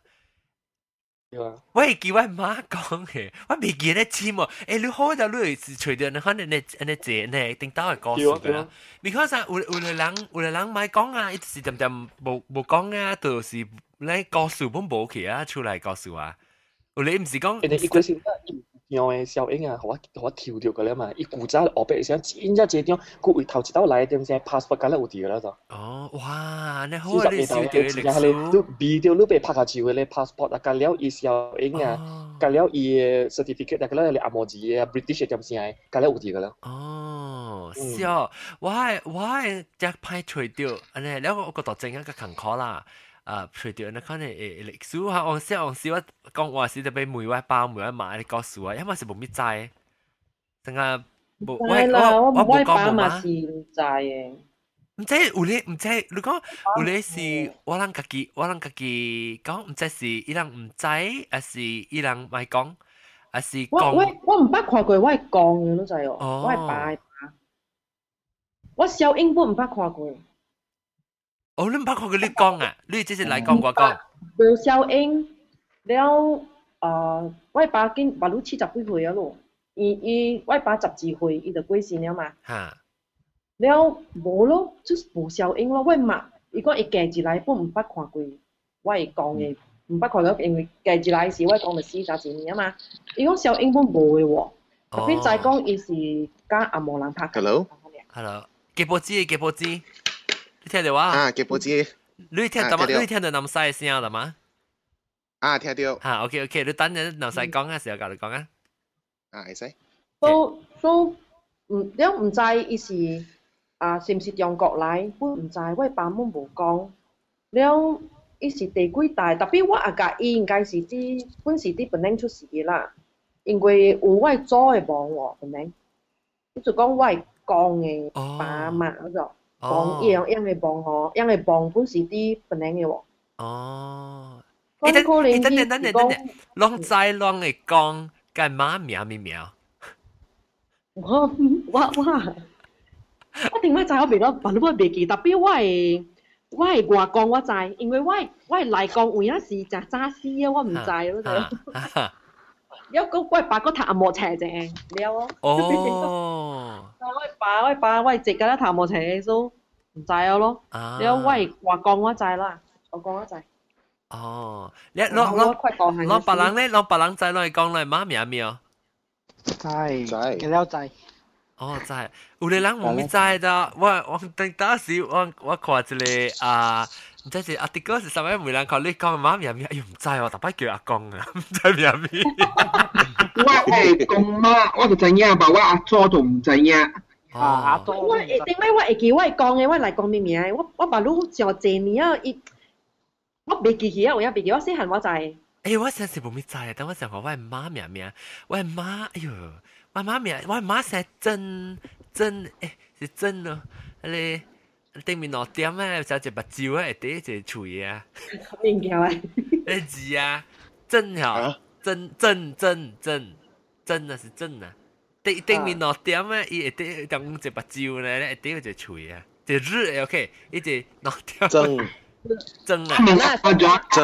S11: 啊。
S1: 我系叫我妈讲嘅，我未记得签喎。诶，你好就你是随着你可能你你姐呢定到系告诉㗎啦。because 啊，有有个人有个人咪讲啊，一时点点冇冇讲啊，就是你告诉本冇去啊，出嚟告诉啊。你唔是
S11: 讲， 样诶小英啊，我我跳掉个了嘛，伊古早后壁想真正这点，佮回头一道来点先 passport 个了有掉了就。
S1: 哦，哇，你好啊，你少掉历
S11: 史。都比掉你被拍下照个咧 passport 啊，加了伊小英啊，加了伊 certificate 啊，加了咧阿摩子啊，British 点先诶，加了有掉个了。
S1: 哦，是哦，我我只派除掉，安尼，了我个度整一个坎坷啦。啊，除掉那可能誒歷史嚇，我先我先我講話是特別每位包每位買你告訴我，因為是冇乜債，淨係冇
S8: 我我我冇講嘛是唔債嘅。
S1: 唔知有你唔知，如果有你是我人家己我人家己講，唔知是伊人唔知，還是伊人咪講，還是講。
S8: 我我唔捌看過，我係講嘅咯，就係哦，我係擺擺。我小英本唔捌看過。
S1: 哦，你唔捌看过你讲啊？你即是嚟讲我讲。
S8: 刘小英，了诶，我爸见爸女七十几岁啊咯，伊伊我爸十二岁，伊就过身了嘛。
S1: 吓。
S8: 了无咯，就是刘小英咯。我妈伊讲伊嫁入来本唔捌看过，我系讲嘅唔捌看过，因为嫁入来时我讲就四十几年啊嘛。伊讲小英本无嘅喎，特别再讲伊是加阿毛人拍。
S12: Hello。
S1: Hello。几波子？几波子？ 你听到啊？
S12: 啊，吉波子。
S1: 你听到吗？你听到南西嘅声啦嘛？
S12: 啊，听到。
S1: 吓，OK OK，你等阵南西讲嘅时候，教你讲啊。
S12: 啊，系使。
S8: So so，唔，你唔知伊是啊，是唔是中国来？我唔知，我爸母无讲。了，伊是第几代？特别我阿家伊应该是啲本是啲本领出事嘅啦，因为有我祖嘅帮喎，本领。你就讲我系讲嘅爸妈嗰种。 帮样样嘅帮我，样嘅帮本是啲本领嘅喎。
S1: 哦。
S8: 你等
S1: 你等等等等等等，啷在啷嘅讲干嘛苗咪苗？
S8: 我我我我点解就我未攞办到未记？特别我系我系话讲我知，因为我我系嚟讲有影事就揸丝啊，我唔知咯就。 有个我爸个头毛斜正，了咯。
S1: 哦。
S8: 我爸我爸我直噶啦头毛斜都唔知咯。了我系话讲我知啦，我讲我知。
S1: 哦，你攞攞攞别人咧，攞别人仔攞嚟讲嚟妈咪咪哦。
S10: 知
S12: 知，
S10: 几了知。
S1: 哦，知，有啲人唔知的，我我等当时我我看一个啊。 唔知是阿迪哥是什麼梅蘭講你講媽咪咪，哎呦唔知喎，特別叫阿公啊，唔知 (laughs) 咪咪。
S3: 我係公媽，我就知影吧，我阿祖就唔知影。
S10: 啊，阿祖。
S8: 我點解我會記我係講嘅，我嚟講咩名？我我爸佬上濟年啊，伊我未記起啊，我也未記，我細漢我知。
S1: 誒，我成時冇咩知，等我想講我係媽咪咪，我係媽，哎呦，我媽咪，我係媽成真真诶是真咯，你。顶面落点啊，一只白蕉啊，一有一只锤啊。
S8: 面条啊。
S1: 哎，字啊，真哈，真真真真真啊是真啊。顶顶面落点啊，一滴讲一只白蕉呢，一滴一只锤啊，只日 OK，一只落点
S12: 真
S1: 真啊。
S12: 真
S3: 啊。
S8: 真。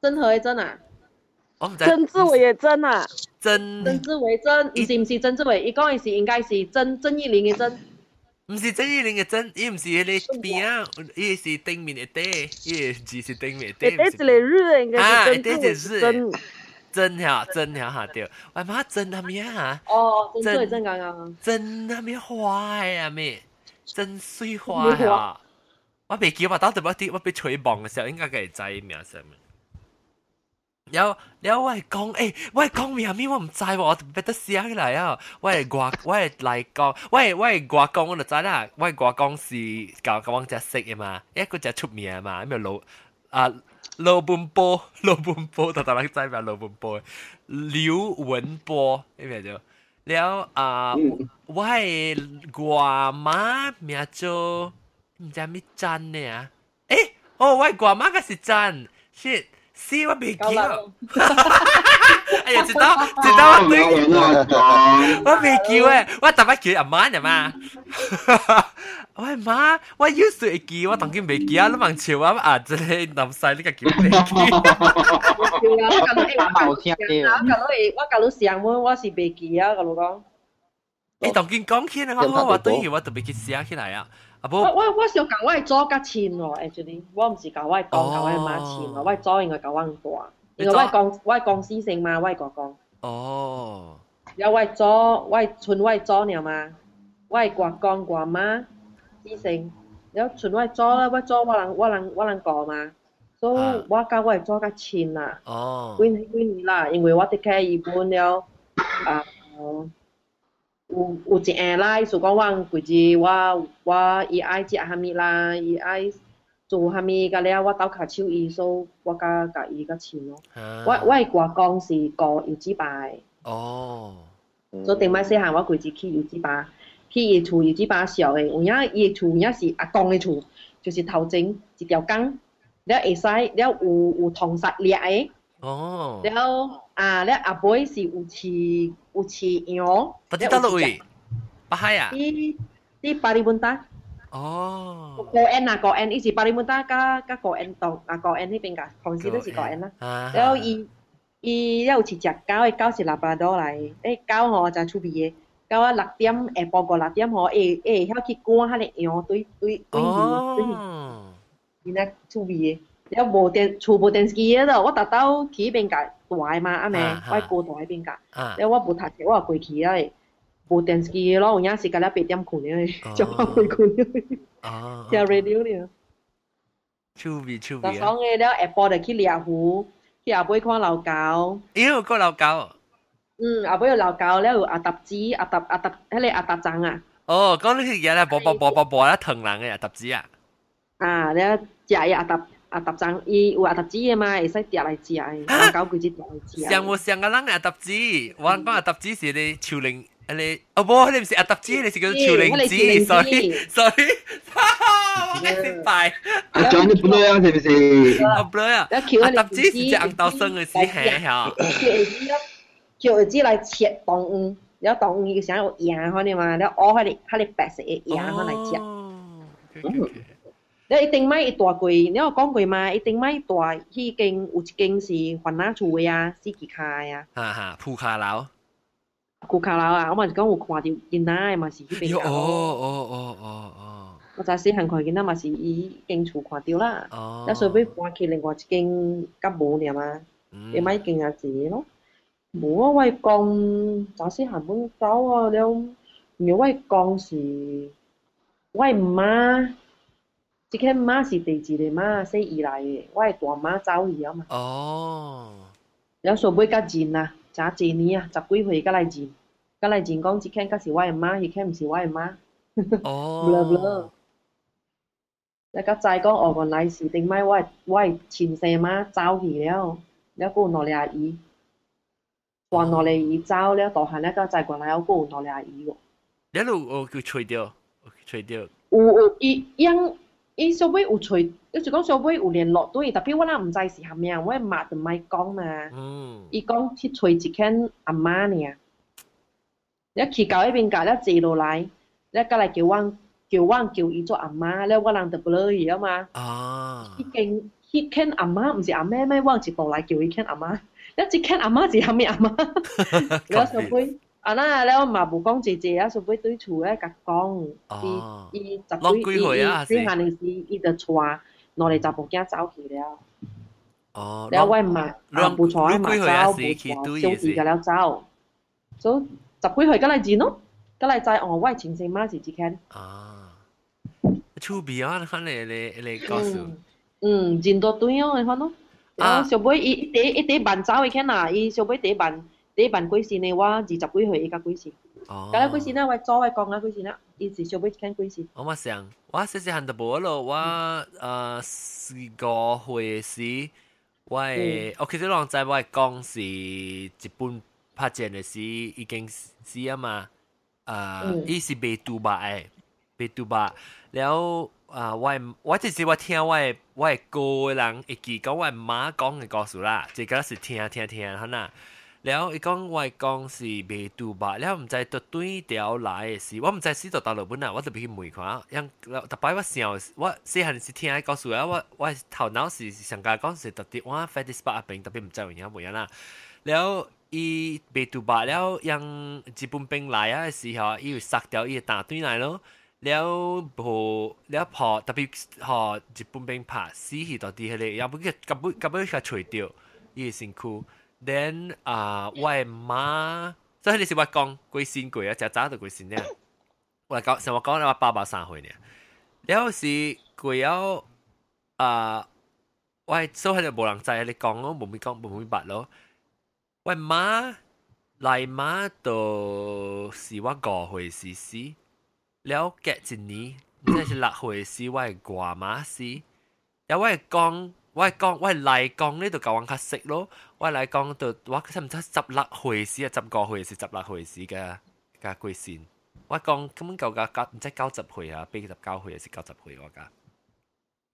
S8: 真。
S1: 我唔知。
S13: 曾志伟也真啊。
S1: 曾
S8: 曾志伟曾，唔是唔是曾志伟，伊讲嘅是应该是曾曾依玲嘅曾，
S1: 唔是曾依玲嘅曾，伊唔是迄个边啊，伊是顶面嘅底，伊字是顶面嘅底。
S13: 诶，一个日应该是曾志
S1: 伟曾吓曾吓吓对，喂妈曾系咩啊？
S8: 哦，曾志伟曾刚刚。
S1: 曾系咩花呀咩？真水花呀！我未记我当时我啲我俾吹棒嘅时候，应该系知名上面。 了了，我系讲，诶，我系讲咩咩，我唔知喎，我特别得写起来啊！我系外，我系嚟讲，我系我系外讲，我就知啦。我系外讲是教教我只识嘅嘛，一个只出名嘛，咩老啊老本波，老本波，特特人知咩老本波？刘文波，呢边就了啊！我系外妈名做唔知咩真呢啊？诶，哦，我系外妈嘅是真，shit。 是我未记啊！哎呀，知道知道我对，我未记诶，我特别叫阿妈啫嘛。我系妈，我 use 会记，我当佢未记啊！你问潮啊，啊，即系南西呢个叫未记。
S8: 我讲到诶，我听嘅。我讲到诶，我讲到上门，我是未记啊，我老讲。
S1: 你当佢讲起嚟，我我对佢我特别去写起来啊。
S8: 我我我想讲，我系左甲亲咯，哎就你，我唔是讲我系公甲我系妈亲咯，我系左应该讲我唔大，因为我系公我系公先生嘛，我系国公。
S1: 哦。
S8: 然后我系左，我系我系左尿嘛，我系国公寡吗，先生，然后我系左咧，我左我能我能我能顾嘛，以我甲我系左甲亲啦。
S1: 哦。
S8: 几年几年啦，因为我的开移本了。啊。有有一下來，所講我规日我我伊爱食蝦米啦，伊爱做蝦米，甲了我鬥骹手伊，所以我甲甲伊甲親咯。我我係外公是過油紙巴的。
S1: 哦。
S8: 所以顶摆细汉我规日去油紙巴，去伊厝油紙巴小的，有影伊厝影是阿公的厝，就是头前一条江，了会使了有有通殺掠诶。
S1: 哦。
S8: 了啊，了阿妹是有饲有饲羊。
S1: 不知道咯喂，巴海啊？
S8: 啲啲巴里本达。
S1: 哦。
S8: 个 N 啊，个 N，伊是巴里本达加加个 N 档啊，个 N 呢边㗎，同时都是个 N 啦。然后伊伊了有一只狗，嘅狗是拉布拉多嚟，诶狗吼就出边嘅，狗啊六点下晡个六点吼，会会晓去赶下啲羊对对对鱼对鱼，然后出边嘅。 了无电，厝无电视机咧，我特兜去边架大嘛，阿妹，我过大边架，了我无读册，我过去啊，无电视机咯，有影时间了八点困咧，就我会困咧，听 radio 咧。
S1: 趣味趣味。
S8: 就讲嘅了，下晡就去猎湖，去后尾看老狗。
S1: 咦，个老狗？
S8: 嗯，后尾有老狗，了有阿达子，阿达阿达，迄个阿达章啊。
S1: 哦，讲你去嘢咧，啵啵啵啵啵咧，藤人嘅阿达子啊。
S8: 啊，了食嘢阿达。 阿揼针，伊有阿揼子嘅嘛，会使摘来食嘅，狗佢只摘来食。
S1: 上有上个人阿揼子，我讲阿揼子是你潮灵，你哦不，你唔是阿揼子，你是叫潮灵子，sorry sorry，我嘅失败。
S3: 阿 John 你 blur 啊，是唔是？
S1: 阿 blur 啊，阿揼子是只硬豆生嘅丝系吓。
S8: 叫儿子来切动物，然后动物佢想有羊嗰啲嘛，然后我喺啲喺啲白色嘅羊嗰嚟食。 你一定买一大柜，你有講過嘛？一定买一大，迄间有一间是番仔厝的啊，四季卡的啊。
S1: 哈哈，鋪卡樓。
S8: 鋪卡樓啊！我嘛是講有看到囡仔嘛是迄邊。
S1: 哦哦哦哦哦。
S8: 我就細漢看囡仔嘛是伊間厝看到啦。
S1: 哦。
S8: 那所以搬去另外一間甲無爾嘛，你買間啊子咯。無啊，我講早細漢本走啊了，因為我講是我媽。即个妈是第几个妈？说以来的，我的大妈走去了嘛。
S1: 哦。
S8: 有说买个钱啦，咋几年啊？十几岁个来钱，个来钱讲，即个个是我的妈，迄个毋是我的妈。
S1: 哦。(laughs)
S8: 不了不了。那个仔讲，哦，原来是顶摆我的我的亲生妈走去了，了个拿俩姨，换拿俩姨走了，大汉那个仔原来有个拿俩姨
S1: 个。了，我给吹掉，我给吹掉。
S8: 有有伊样。伊小尾有找，你就讲小尾有聯絡對，特别我若毋知是蝦米，我媽就咪講嘛。
S1: 嗯。
S8: 伊讲去找一間阿媽爾，你去到迄边甲了坐落来，你甲来叫阮叫阮叫伊做阿媽，了我人就不乐意啊嘛。
S1: 啊。
S8: 迄間迄間阿媽毋是阿妹妹，我一步来叫伊間阿媽，了即間阿媽是蝦米阿媽？(laughs) (laughs) 了小尾。Ờ, ana leo mà bù công chị chị á so với đối chủ ấy cả con đi đi tập đi đi đi hành
S1: đi
S8: đi đi tập chùa. Nó để tập một cái giáo kỳ leo mà à bù mà giáo bù chó gì cả leo giáo tập quy hồi cái này gì nó? Cái này tại ở ngoài
S1: chính sinh mà chị chị khen. À. Chu bì này này
S8: này giáo sư ừ. Chín đô tuổi á nó? Ừ. Ừ, à. So với ít ít ít bản giáo ấy khen à ít so với ít bản 你办几时呢？我二十几岁，而家几时？
S1: 哦，
S8: 咁你几时呢？我早位讲啊，几时呢？伊至少要看几时。
S1: 我嘛想，我细细汉就无咯，我呃四个岁时，我我其实浪在我讲是一本拍战的时已经是啊嘛，呃，伊是被杜吧诶，被杜吧，然后。啊，我我只是我听我我哥人，一记讲我妈讲嘅故事啦，这个是听听听，好啦。了伊讲我讲是未拄吧，了毋知倒对调来诶是，我毋知死到倒落本啊，我特别去问看，因逐摆我想，我细汉时听伊告诉我，我我头脑是上家讲是特别我 fat this part 病特别毋知有影无影啦，了。伊被杜白了，用日本兵来啊时候，伊就杀掉伊大队来咯。了无了破，特别吼日本兵拍死去到底迄个，也不个根本根本个除掉伊身躯。Then 啊、uh,，我嘅媽，所以你是我講鬼仙鬼啊，食早就鬼仙咧。我講，想我講我爸爸三歲咧，然後是鬼要啊，我所以就冇人知你講咯，冇咪講冇明白咯。我媽嚟媽到是我五歲時時，了隔一年，即係六歲時我嘅外媽死，然後我講。我係講，我係嚟講呢度教人較識咯。我嚟講到我差唔多十六歲時啊，十個歲是十六歲時嘅嘅貴線。我講根本夠㗎，唔知九十歲啊，八十九歲是九十歲我㗎。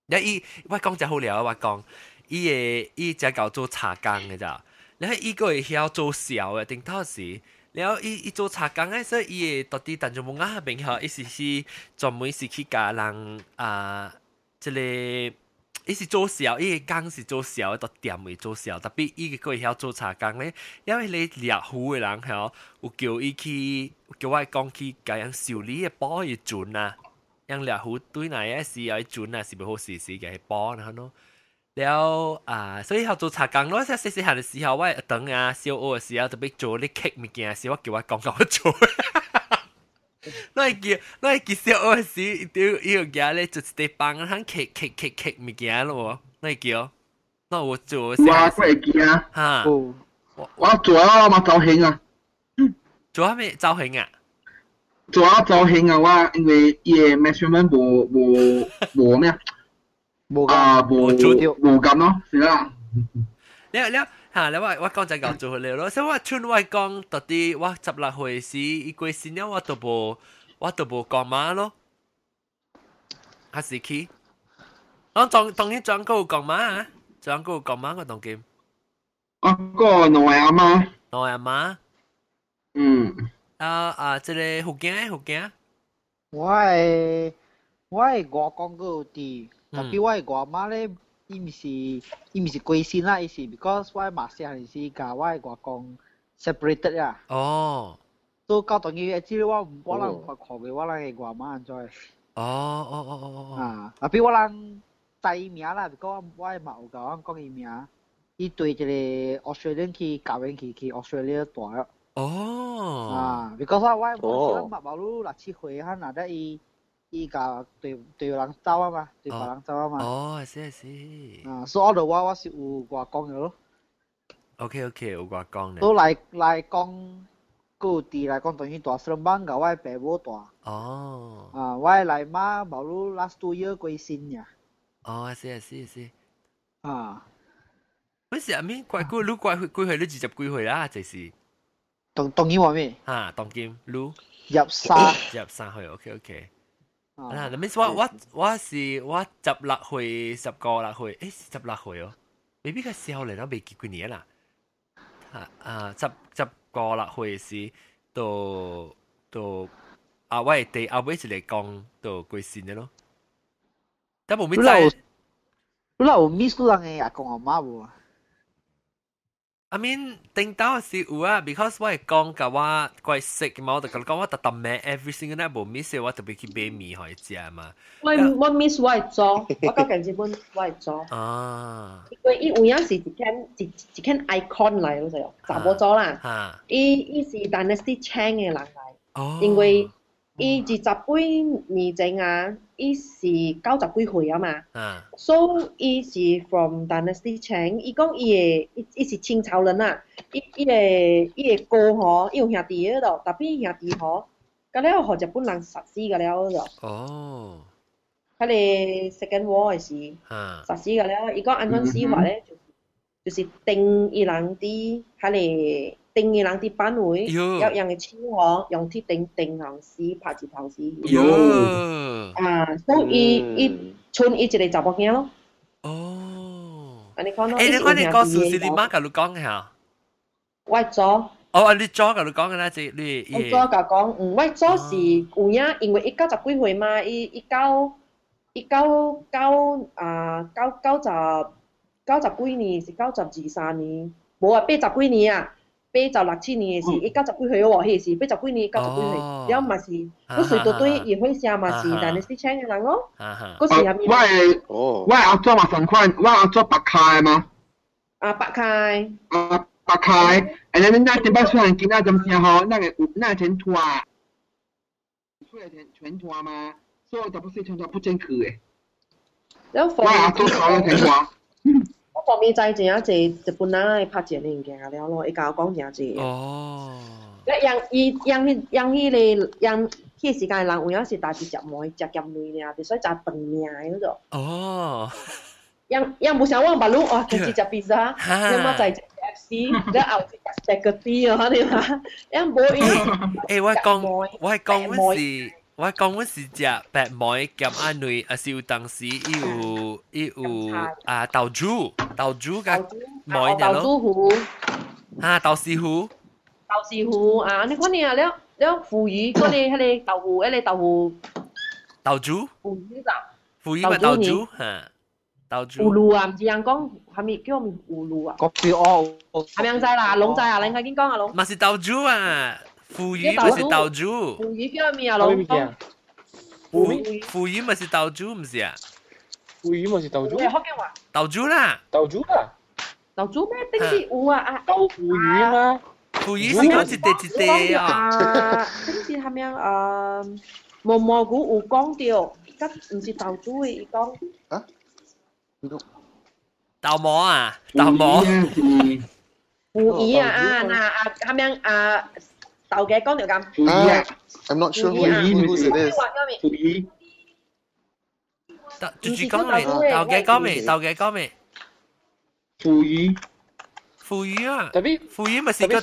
S1: 然後伊我講就好了，我講伊诶伊只夠做茶工嘅咋。然後伊個會曉做小嘅，頂到时。然後伊伊做茶工嘅，所以伊會到底但就冇啱邊下，伊是是专门是去教人啊，即個。伊是做小，伊個工是做小，到店會做小，特別伊個會曉做茶工咧，因為你獵虎嘅人係有叫伊去叫我講去教人修理嘅波嘅船啊，人獵虎對那一時有船啊，是咪好時時嘅波啊咯？了啊，所以學做茶工咯，即係細細漢嘅時候，我等啊小學嘅時候特別做啲 cake 物件，時我叫我講教我做。那系叫那系叫小学时，屌呢个嘢咧就系帮佢倾倾倾倾物件咯，那系叫，那我做。
S3: 哇，我会记啊！
S1: 吓，
S3: 我做啊嘛造型啊，
S1: 做咩造型啊？
S3: 做啊造型啊！我因为伊个 measurement 无无无咩啊？
S10: 无
S3: 啊无无咁咯，是啦。
S1: 你你。 吓！你话我讲就讲做了咯，所以我春我讲到底我十六岁时，伊过新了我都无我都无讲嘛咯，还是去。我当当然转个讲嘛啊，转个讲嘛我当见。
S3: 我个内阿妈。
S1: 内阿妈。
S3: 嗯。
S1: 啊啊！即个福建福建。
S10: 我系我系外公嗰啲，特别我系外妈咧。 伊毋是伊毋是归心啦，伊是 because 我马来西是甲我外公 separated 呀。
S1: 哦。
S10: 都到当伊即我我人看看过我人嘅外妈安怎？哦
S1: 哦哦哦哦。
S10: 啊，啊比我人带伊名啦，because 我嘛有甲我讲伊名，伊对一个 Australian 去教员去去 Australia 大咗。
S1: 哦。
S10: 啊，because 我我我嘛冇路六七岁，哈那得伊。 伊甲对对人走啊嘛，对别人走啊嘛。
S1: 哦，是是。
S10: 啊，所以我我我是有外公嘅咯。
S1: OK OK，有外公咧。
S10: 都来来讲，个地来讲等于大双班甲我爸母大。
S1: 哦。
S10: 啊，我来妈冇路 last two year 归新呀。
S1: 哦，是是是。
S10: 啊。
S1: 乜事啊？面怪过路怪几岁？你二十几岁啦，就是。
S10: 当当然话咩？
S1: 啊，当今路。
S10: 入三。
S1: 入三岁，OK OK。 嗱，那 means 我我我是我十六岁十个六岁，诶十六岁哦，maybe 个时候嚟到未结几年啦，啊啊十十个六岁时到到啊喂第后尾一嚟讲到归线嘅咯，但冇咩知。
S10: 你有 miss 到人嘅阿公阿妈无啊？
S1: I mean 頂到是有啊，because 我係講甲我怪食嘛，我就讲我特特咩 every single night 無 miss 我特別去買米可以食嘛。
S8: 我我 miss 我係做，我到近日本我係做。(laughs)
S1: 啊。
S8: 因為伊有影是一間一一間 icon 嚟我，就查某做啦。
S1: 嚇。
S8: 伊伊是 Dynasty Chang 嘅人嚟。
S1: 哦。
S8: 因為伊二十幾年前啊，伊是九十几岁啊嘛。
S1: 啊
S8: ，So 伊是 from Dynasty Chang，伊讲伊嘅伊伊是清朝人啊，伊伊嘅伊嘅哥吼，伊有兄弟喺度，特别兄弟吼，咁了互日本人杀死㗎了就，
S1: 哦，
S8: 佢哋 Second War 嘅時
S1: 啊，
S8: 殺死㗎了，伊讲安怎死法咧，就是就是定伊人啲喺嚟定伊人啲班位，
S1: 哟
S8: 有人嘅超吼，用铁定定行死，拍住头死。
S1: 哟，
S8: 啊，所以伊伊剩伊一个查某囝咯。
S1: 哦，
S8: 安尼讲咯。
S1: 诶，你看你
S8: 讲
S1: 故事是你妈甲你讲嘅吓？
S8: 我早。
S1: 哦，你早甲你讲嘅啦，即你
S8: 我早甲讲，嗯，我早是有影，因为伊九十几岁嘛，伊伊九伊九九啊九九十九十几年是九十二三年，无啊八十几年啊， 八十六七年嘅时，伊九十几岁喎，迄时八十几年九十几岁，了嘛是，嗰时到对叶辉写嘛是，但系是请嘅人咯，嗰时入面
S3: 我系我系阿祖嘛上款，我阿祖白开嘛，
S8: 啊白开，
S3: 啊白开，and then 那点解虽然见到咁时候，那个那钱拖，出嚟钱钱拖嘛，所以我就不是钱拖不正确嘅，
S8: 了
S3: 我阿祖考咗钱拖。
S8: 做咪在这样子，就不难的拍钱的物件了咯，一甲我讲正字。
S1: 哦。
S8: 那养伊养样养迄样养迄时间的人，有影是大只食糜、食咸糜尔，就所以食长命的种。
S1: 哦。
S8: 养养不想万把路，哇，就是食比
S1: 萨，
S8: 要么在食 F C，然后食个 D 哦，你嘛，养无伊。
S1: 哎，我讲，我讲是。我讲阮是食白糜兼阿女，啊是有当时伊有伊有啊豆珠豆珠甲糜嘅
S8: 豆珠糊，
S1: 啊豆豉糊，
S8: 豆豉糊啊，你看你啊，了了腐乳嗰啲迄个豆腐，迄个豆腐
S1: 豆珠
S8: 腐乳咋？
S1: 腐乳咪豆珠吓，豆珠。
S8: 葫芦啊，唔知人讲系咪叫葫芦啊？
S10: 国字哦，
S8: 系咪人知啦？龙知啊，你快啲讲啊，龙。
S1: 咪是豆珠啊！ 腐乳咪是豆珠，
S8: 腐乳叫咩啊，龙？
S1: 腐腐乳咪是豆珠，唔是啊？
S11: 腐乳咪是豆珠
S8: 你，系福建话？
S1: 豆珠啦，
S11: 豆珠啊，
S8: 豆珠咩？定是有啊啊！
S11: 豆腐乳嘛，
S1: 腐乳是讲一地一地啊。
S8: 啊，定是系咪啊？毛蘑菇有讲到，吉唔是豆珠嘅，伊讲。
S1: 豆膜啊，豆膜。
S8: 腐乳啊啊，嗱啊，系咪啊？ 豆嘅讲条咁。
S3: 腐乳啊
S12: I'm not sure
S8: 腐乳啊
S12: who whose it is.
S3: 腐乳。
S1: 豆猪猪讲未？豆嘅讲未？豆嘅讲未？
S3: 腐乳。
S1: 腐乳啊，
S11: 特别
S1: 腐乳咪是个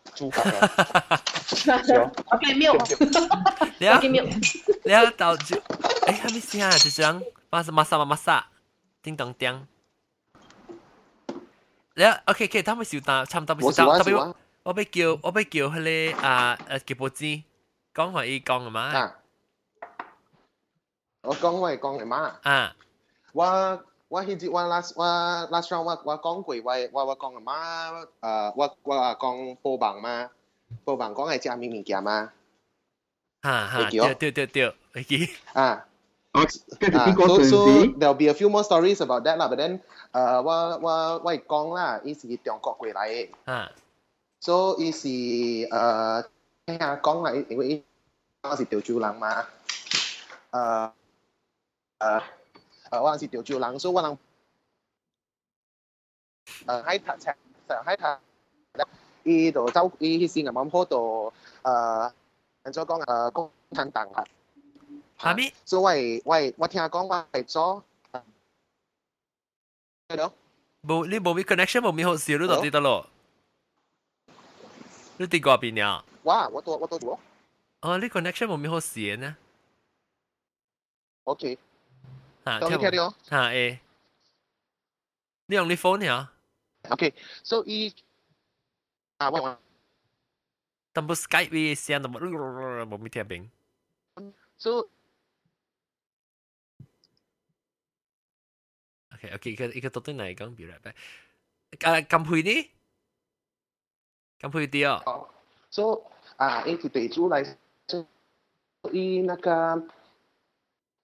S1: 豆珠咯。
S11: 腐乳迄个攞嚟字就是豆珠啊，就腐乳迄个腐是豆腐嘅腐嘅嘛，
S1: 吓。
S11: 我是豆咯，系咯，鱼咪是猪咯。
S1: 猪就是鱼啊。
S3: 哦，豆珠。
S11: 究竟而家而家只唔是一个话地猪法啊？
S8: 我见庙，
S1: 你啊，你啊豆珠，诶，系咪先啊？就讲马萨马萨马萨，叮当叮。你啊，OK OK，他们少打，差唔多少打，特别我俾叫我俾叫佢个啊诶叫报纸讲话伊讲嘅嘛。
S12: 啊，我讲我系讲嘅嘛。
S1: 啊，
S12: 我 我迄节我 last 我 last round 我我讲过我我我讲嘅嘛，诶我我讲报bằng 嘛，报bằng讲系食咩物件嘛。
S1: 吓吓，对对对对，会记。
S12: 啊。
S3: 哦，跟住边个
S12: so
S3: 上
S12: so
S3: 司？
S12: there'll be a few more stories about that 啦，but then 诶我我我系讲啦，伊是中国过来嘅。
S1: 啊。
S12: so 伊是诶听下讲啦，因为我是潮州人嘛。诶诶 诶，我是潮州人，所以我能诶喺塔赤上喺塔，伊度走伊迄时啱啱好度诶，人所讲诶共产党啊。
S1: 系咪？
S12: 所以我系我系我听讲我系咗，系咯。
S1: 冇你冇咪 connection 冇咪好笑，你到底得咯？你啲嗰边呀？
S12: 哇！我到我到咗。
S1: 哦，你 connection 冇咪好线呢？
S12: OK。 Ha, Tao nghe theo
S1: Ha, eh. Ni on the phone
S12: hả? Okay, so i à, wait,
S1: wait. Number Skype đi, xe number bộ mi theo bình.
S12: So
S1: Okay, okay, cái cái tôi này cũng bị right back. À, cầm huy đi. Cầm huy đi à.
S12: So à, cái thì tự chủ lại, so i 那个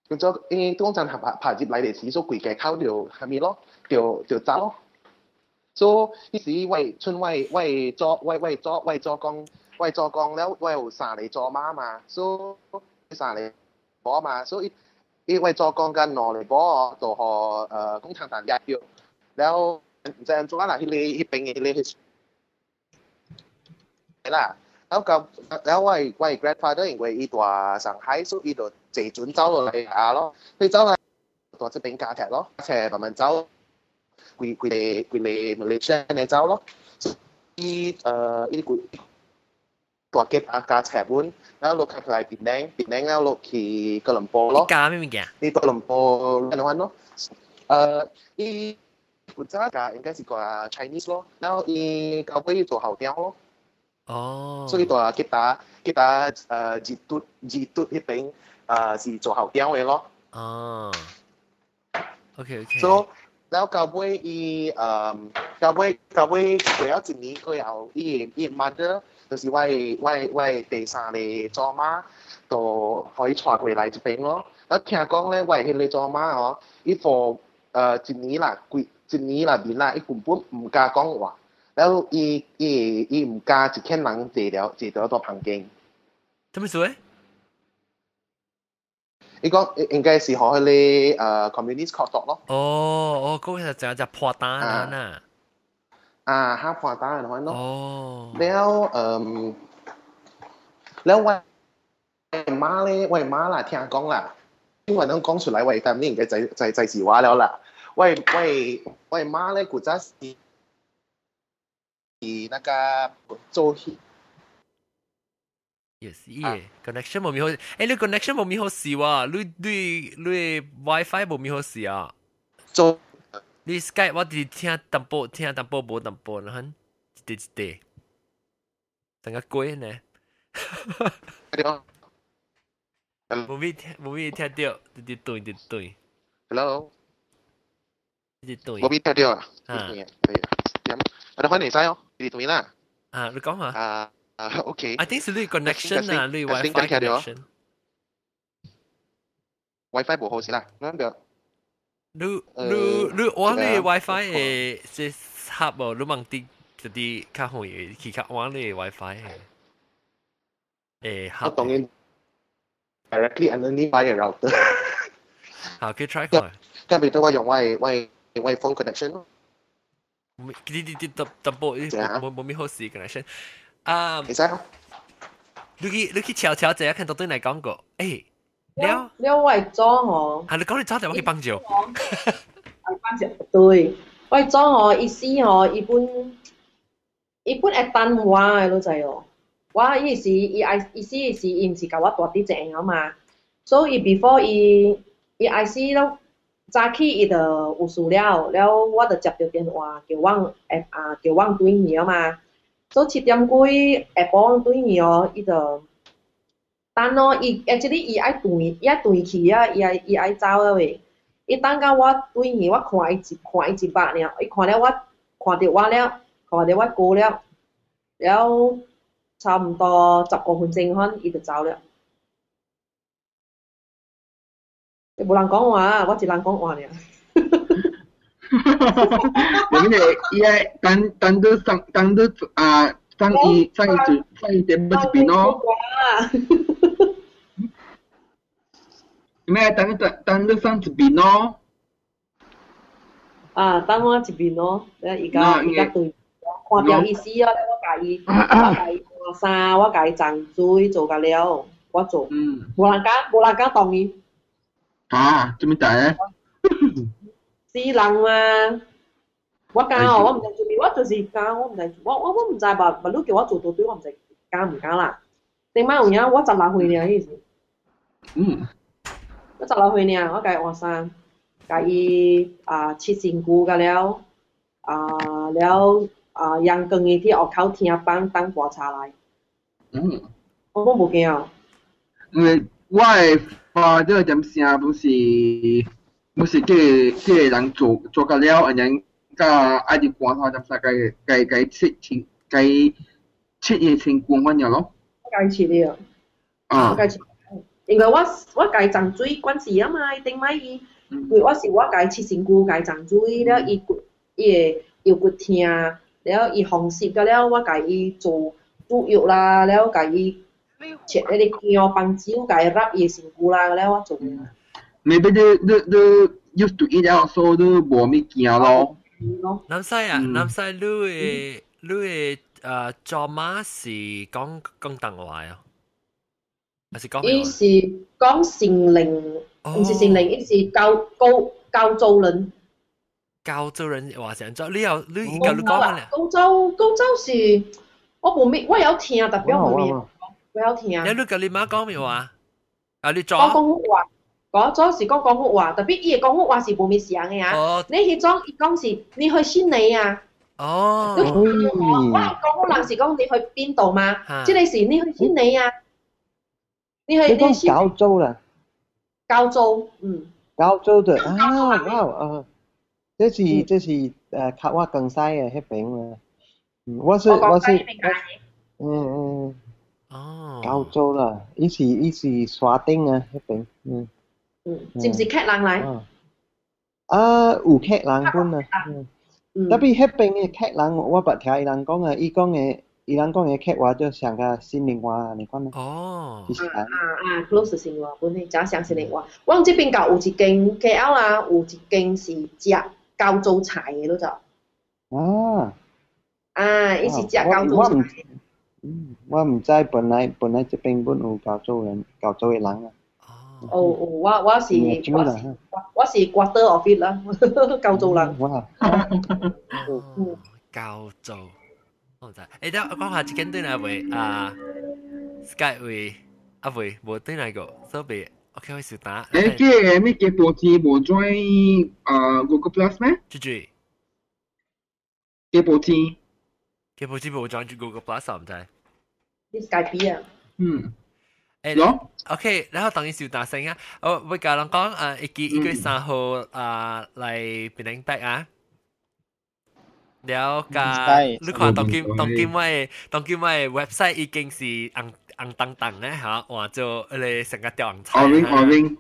S12: 叫做诶，通常爬爬入嚟嘅时，所规嘅口就系咪咯？就就走咯。所以迄时为春为为做为为做为做工为做工了，为有三嚟做马嘛，所以三嚟波嘛，所以伊为做工跟两嚟波就和诶工厂大夹掉，แล้ว唔知做啦，迄个迄边嘅迄个系啦。 แล้วก็แล้วว่าว่า grandfather 因为伊大上海，所以伊就自转走落嚟啊咯，佢走嚟到这边加踢咯，一齐慢慢走，佢佢哋佢哋 Malaysia 嚟走咯，伊诶伊佢大结啊加斜本，แล้ว落去嚟槟城，槟城แล้ว落去哥伦布咯，
S1: 加咩物件？
S12: 你哥伦布人玩咯，诶伊负责嘅应该是个 Chinese 咯，然后伊教会做后调咯。
S1: 哦，
S12: 所以话吉打吉打诶热嘟热嘟迄边诶是做后调嘅咯。
S1: 哦，OK OK。
S12: 所以แล้ว教会伊诶教会教会过咗一年佢有伊伊 mother 就是我我我第三个做妈，就可以带过来这边咯。我听讲咧，我迄个做妈哦，伊货诶一年啦，几一年啦面啦，伊根本唔敢讲话。 แล้วอีอีอี唔加一千人治疗治疗到旁边。
S1: 做咩事咧？
S12: 伊讲应该是学佢哋诶 communist 学读咯。
S1: 哦哦，嗰个就就破单啊！
S12: 啊，ห้า破单系咯。
S1: 哦。
S12: แล้วเอ่อแล้ว喂妈咧，喂妈啦，听讲啦，因为能讲出来，喂，但呢嘅就就就系话了啦。喂喂喂妈咧，古早 是。那个做
S1: 也是耶，connection 冇咪好，诶你 connection 冇咪好事喎，你你你 WiFi 冇咪好事啊？
S12: 做
S1: 你 Skype 我哋听淡薄听淡薄冇淡薄，然后一啲一啲，等个鬼呢？冇咪听冇咪听到，一啲对一啲对。
S12: Hello，
S1: 一啲对。
S12: 冇咪听到啊？
S1: 啊，
S12: 点？我哋开嚟晒哦。 你同意啦？
S1: 啊，你讲下。
S12: 啊啊，OK。
S1: I think 是你 connection 啊，你 WiFi connection。
S12: WiFi 冇好先啦，咁就。
S1: 你你你我你 WiFi 诶是合无？你问啲就啲较好嘢，其实我你 WiFi 诶诶合。
S12: 我当然 directly underneath by a router。
S1: 好，可以 try 看。
S12: 咁变咗我用 Wi Wi Wi phone connection 咯。
S1: 啲啲啲特特波冇冇咩好事 connection。啊，
S12: 其实
S1: 你去你去悄悄这看到对嚟讲过，诶，
S8: 了了我系装哦。
S1: 系你讲你早就我去帮助。
S8: 帮助对，我系装哦，意思哦，一般一般系单话嘅咯就系哦。我意思伊爱意思是伊唔是教我大啲正啊嘛，所以 before 伊伊 IC 咯。 早起伊就有事了，了我就接到电话叫阮下啊叫阮對面嘛，所以七点几下晡阮對面哦，伊就等咯，伊誒即日伊愛斷伊愛斷去啊，伊爱伊爱走啊喂，伊等到我對面，我看伊一看伊一百爾，伊看了我看到我了，看到我过了，了差唔多十五分钟可伊就走了。无人讲话，我一人讲话尔。(laughs)
S3: 我们的伊个等单上等都啊上一上一组上一节不是边哦。(laughs) 咩？等等等，你上一边咯、
S8: 啊，等我一边咯、哦。咧，而家而家对，看表意思哦。我介意，(coughs) 我介意换衫，我介意赞助去做噶了，我做。
S3: 嗯。
S8: 无人敢，无人敢同意。
S3: 啊，做咩大咧？
S8: 私人嘛，我教我我唔知做咩，我就是教我唔知，我我我唔知吧，咪都叫我做到對，我唔知教唔教啦。頂晚有影我十六歲呢，意思。
S3: 嗯。
S8: 我十六歲呢，我教學生，教伊啊切身軀㗎了，啊了啊陽光伊去学校聽班當觀察来。
S3: 嗯。
S8: 我冇冇驚啊。
S3: 因為我係。啊，這個點聲不是不是叫叫人做做個了，然後甲愛啲觀察點啥個個個切情個切嘢情況翻樣咯。
S8: 介切了，
S3: 啊
S8: 我介切，因为我我介浸水關事啊嘛，頂擺伊，因為我是我该切身軀介浸水，了伊骨伊個腰骨痛，了伊風濕咗了，我该伊做猪肉啦，了介伊 切嗰啲姜棒椒，介入伊身躯啦，了我做嘅。
S3: maybe they they they used to eat out so they 无物件咯。
S1: 南西啊，南西你嘅你嘅诶做马是讲讲邓话啊，还是讲咩话？
S8: 伊是讲成灵，唔是成灵，伊是教高教做人。
S1: 教做人话成咗，你有你而家你讲乜咧？
S8: 高州高州是我冇咩，我有听，特别我冇咩， 我有听。
S1: 你你跟你妈讲咩话？啊，你做
S8: 讲广福话，嗰种是讲广福话，特别伊嘅广福话是冇咩声嘅啊。你迄种伊讲是你去悉尼啊。
S1: 哦。
S8: 我广福人是讲你去边度嘛？即系是你去悉尼啊。你去
S4: 你讲
S8: 你去
S4: 胶州啦，
S8: 胶州，嗯。
S4: 胶州的啊，哇，呃，这是这是呃卡瓦更西嘅迄边啦。嗯，我是我是，嗯嗯。
S1: 哦。
S4: 高州啦，伊是伊是沙丁啊，迄边，嗯。
S8: 嗯，是唔是客人来？
S4: 啊，啊有客人本啊，嗯。特別迄邊嘅客人，我捌聽伊人讲啊，伊講嘅伊人講嘅客话就像個新寧話，你講咩？
S1: 哦。
S8: 啊啊啊，close 先話，本嚟假想先嚟話，我哋這邊教有一間 KL 啦，有一間是食高州菜嘅咯就，
S4: 啊。
S8: 啊，伊是食高州菜。
S4: 嗯，我唔知本来本来这边本有胶州人胶州嘅人啊。
S8: 哦哦，我我是
S4: 嗯知啦
S8: 我是我是 quarter of it 啦，胶州人。
S4: 哇！
S1: 胶州，我唔知。诶，等我讲下，一间对嚟会啊，Skype 会啊会冇对嚟个，所以 OK 会少打。
S3: 诶，嘅咩嘅报纸无 join 啊 Google Plus 咩？
S1: 住住，
S3: 嘅报纸，
S1: 嘅报纸冇装住 Google Plus 唔知。
S8: 啲 Skype 啊。
S3: 嗯。
S1: 诶，OK，然后当然少打声啊！我会教人讲诶，一记一月三号啊嚟变领北啊。了解，你看当今当今位当今位 website 已经是红红当当咧吓，换做你成个吊红菜。
S3: orange orange。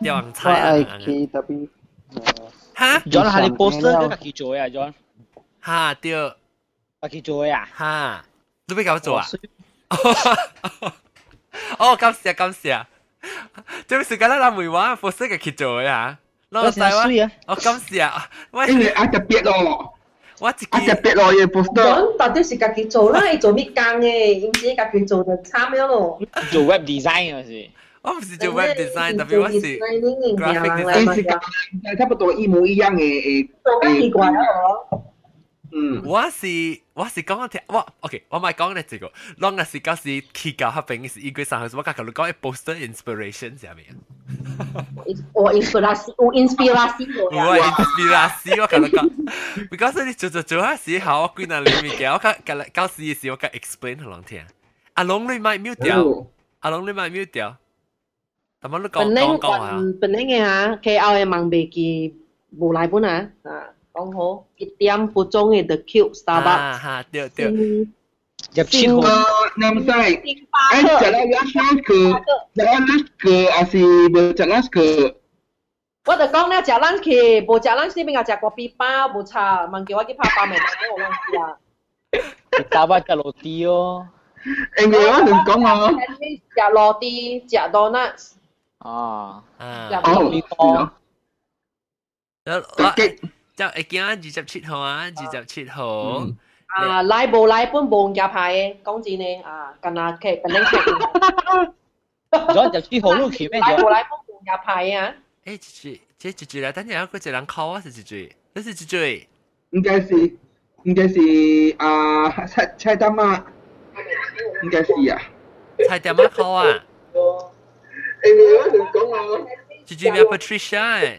S1: 吊红
S4: 我
S1: 菜啊！
S4: 系 K W。
S1: 哈
S10: John 系你 poster 跟家己做啊，John。
S1: 哈对。
S10: 家己做啊。
S1: 哈， 你俾搞做啊？哦，感谢感谢。做咩时间咧？拿梅话 poster 嘅去做呀？攞晒哇！我感谢啊！喂，
S3: 因为啊特别咯。
S1: 我自己
S3: 啊特别咯，嘅 poster。
S8: 咁到底是家己做啦，伊做咩工嘅？唔是家己做就惨咗咯。
S10: 做 web design 嗰时。
S1: 我唔是做 web design，特别我是 graphic
S3: 诶是
S1: design。
S3: 差不多一模一样嘅诶。
S8: 做咩奇怪啊？
S3: 嗯，
S1: 我是 我是讲听，我 OK，我咪讲你这个，当那时嗰时去教黑边是一个上去，我讲佢讲 poster inspiration 系咪啊？
S8: 我 inspirasi 有 inspirasi
S1: 有啊，inspirasi 我讲讲，because 你做做做下时候，我几难里面嘅，我讲教教时嘅时我讲 explain 佢人听，阿龙你咪 mute 掉，阿龙你咪 mute 掉，咁样你讲
S8: 本来
S1: 讲讲啊，
S8: 本来嘅吓，KL 嘅问未记无来本啊，啊， 讲好一点半钟嘅 The Cube
S1: 啊
S8: Starbucks。
S1: 哈，对对，
S10: 入千号。
S3: nam sai. Eh jalan Laslas ke jalan Las ke asyik berjalan ke
S8: 我就讲咧，食 lunch 去，无食 lunch 呢边又食过边包，无茶，问叫我去拍包未？我忘记啊。
S10: 打巴只落地哦。
S3: 诶，我同讲啊。
S8: 食罗啲，食 donuts。
S10: 啊。
S1: 啊。
S8: 食罗啲多。
S1: 我 就会见二十七号啊，二十七号。
S8: 啊，来无来本无夹牌嘅，讲真呢，啊，跟阿剧跟恁剧。
S10: 咗就之后都企咩
S8: 来无来本无夹牌啊！
S1: 诶，姐姐姐姐啦，等阵有个一人 call 我是姐姐，你是姐姐。
S3: 应该是应该是啊菜菜单妈，应该是啊。
S1: 菜单妈 call 啊。
S3: 诶，我同讲啊。
S1: 姐姐叫 Patricia 诶。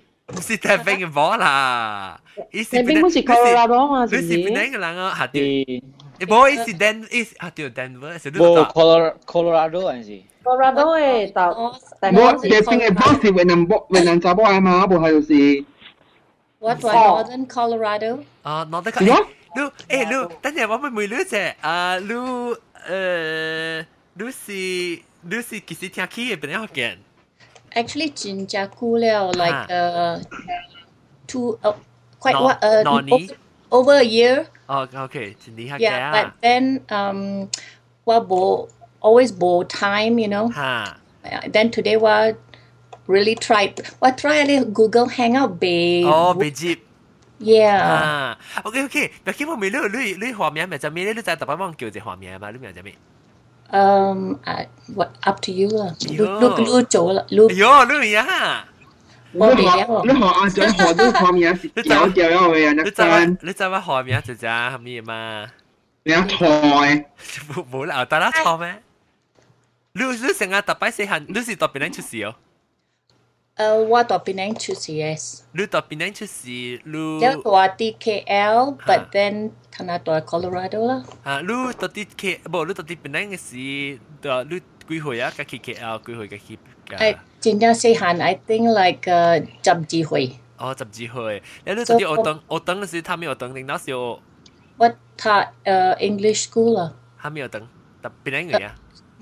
S1: 唔是大兵嘅波啦，伊是
S8: 大兵好似 Colorado 嘛，是唔是？
S1: 你是边个人啊？吓对，你冇伊是 Den，伊是吓对 Denver，是你
S14: 冇
S1: 度。
S14: Colorado Colorado 还是？
S8: Colorado 嘅就大
S3: 我嘅边嘅 boss 是越南 boss 越南查某啊嘛，部系就是
S13: What? What? Northern Colorado?
S1: 啊，攞得个，诶，你诶你，等阵我咪问你啫，啊，你诶，你是你是几时听起嘅边个嘅？
S13: actually Jinjaku Liao, like uh, two, uh, quite
S1: no,
S13: what, uh, over, over, a year.
S1: Oh, okay.
S13: Yeah, but then um, well, bo, always bo time, you know. Ha. Then today was really tried. What try a Google Hangout be?
S1: Oh, be jeep.
S13: Yeah.
S1: Ah, okay okay. Bây giờ mình lưu lưu lưu hòa miệng mà, giờ mình lưu tại tập bản mong kiểu gì hòa miệng mà lưu miệng giờ.
S13: Um, uh, what up to you 啦。
S1: 哟
S13: 录录录做啦，录
S1: 哎呦，你呀！
S13: 我
S3: 你学
S13: 哋有
S3: 你学阿仔学都学名是掉掉咗嘅人一
S1: 你就话
S3: 间，
S1: 你就话画面就就系咩嘛？
S3: 你一台
S1: 冇冇啦，得啦错咩？你你成日特别细汉，你是特别能出事哦。
S13: 诶，我到槟城出事 yes。
S1: 你特别能出事，你
S13: 有大啲 KL，but then 睇下大 Colorado 啦。
S1: 啊，你特啲 K，冇你特啲边能嘅事，就你几岁啊？家去 KL 几岁家去？
S13: 诶，真正细汉，I think like 诶十二岁。
S1: 哦，十几岁，你你特啲我等我等嘅时，他没有等，领导时候
S13: 我读诶 English school 啦。
S1: 他没有等，特边能嘅呀？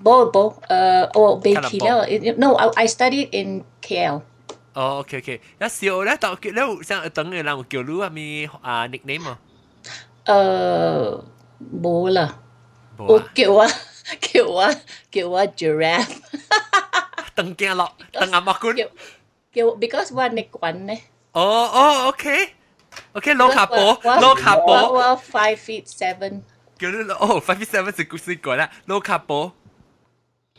S13: 冇冇诶，我被
S1: 卡拉
S13: 弃了。No, I I studied in KL。
S1: 哦，OK OK，有时候咧，就叫你想等嘅人会叫你系咪啊 nickname 啊？
S13: 诶，冇啦。
S1: 冇
S13: 我
S1: 啊，
S13: 叫我(laughs) 叫我叫我 giraffe。(laughs)
S1: 等惊落，等阿莫官。
S13: 叫 because 我你滚咧。
S1: 哦哦，OK，OK，攞卡波，
S13: 我
S1: 攞卡
S13: 我
S1: 波，
S13: 我 five feet seven。
S1: 叫你攞哦，five seven 是故事讲啦，攞卡波，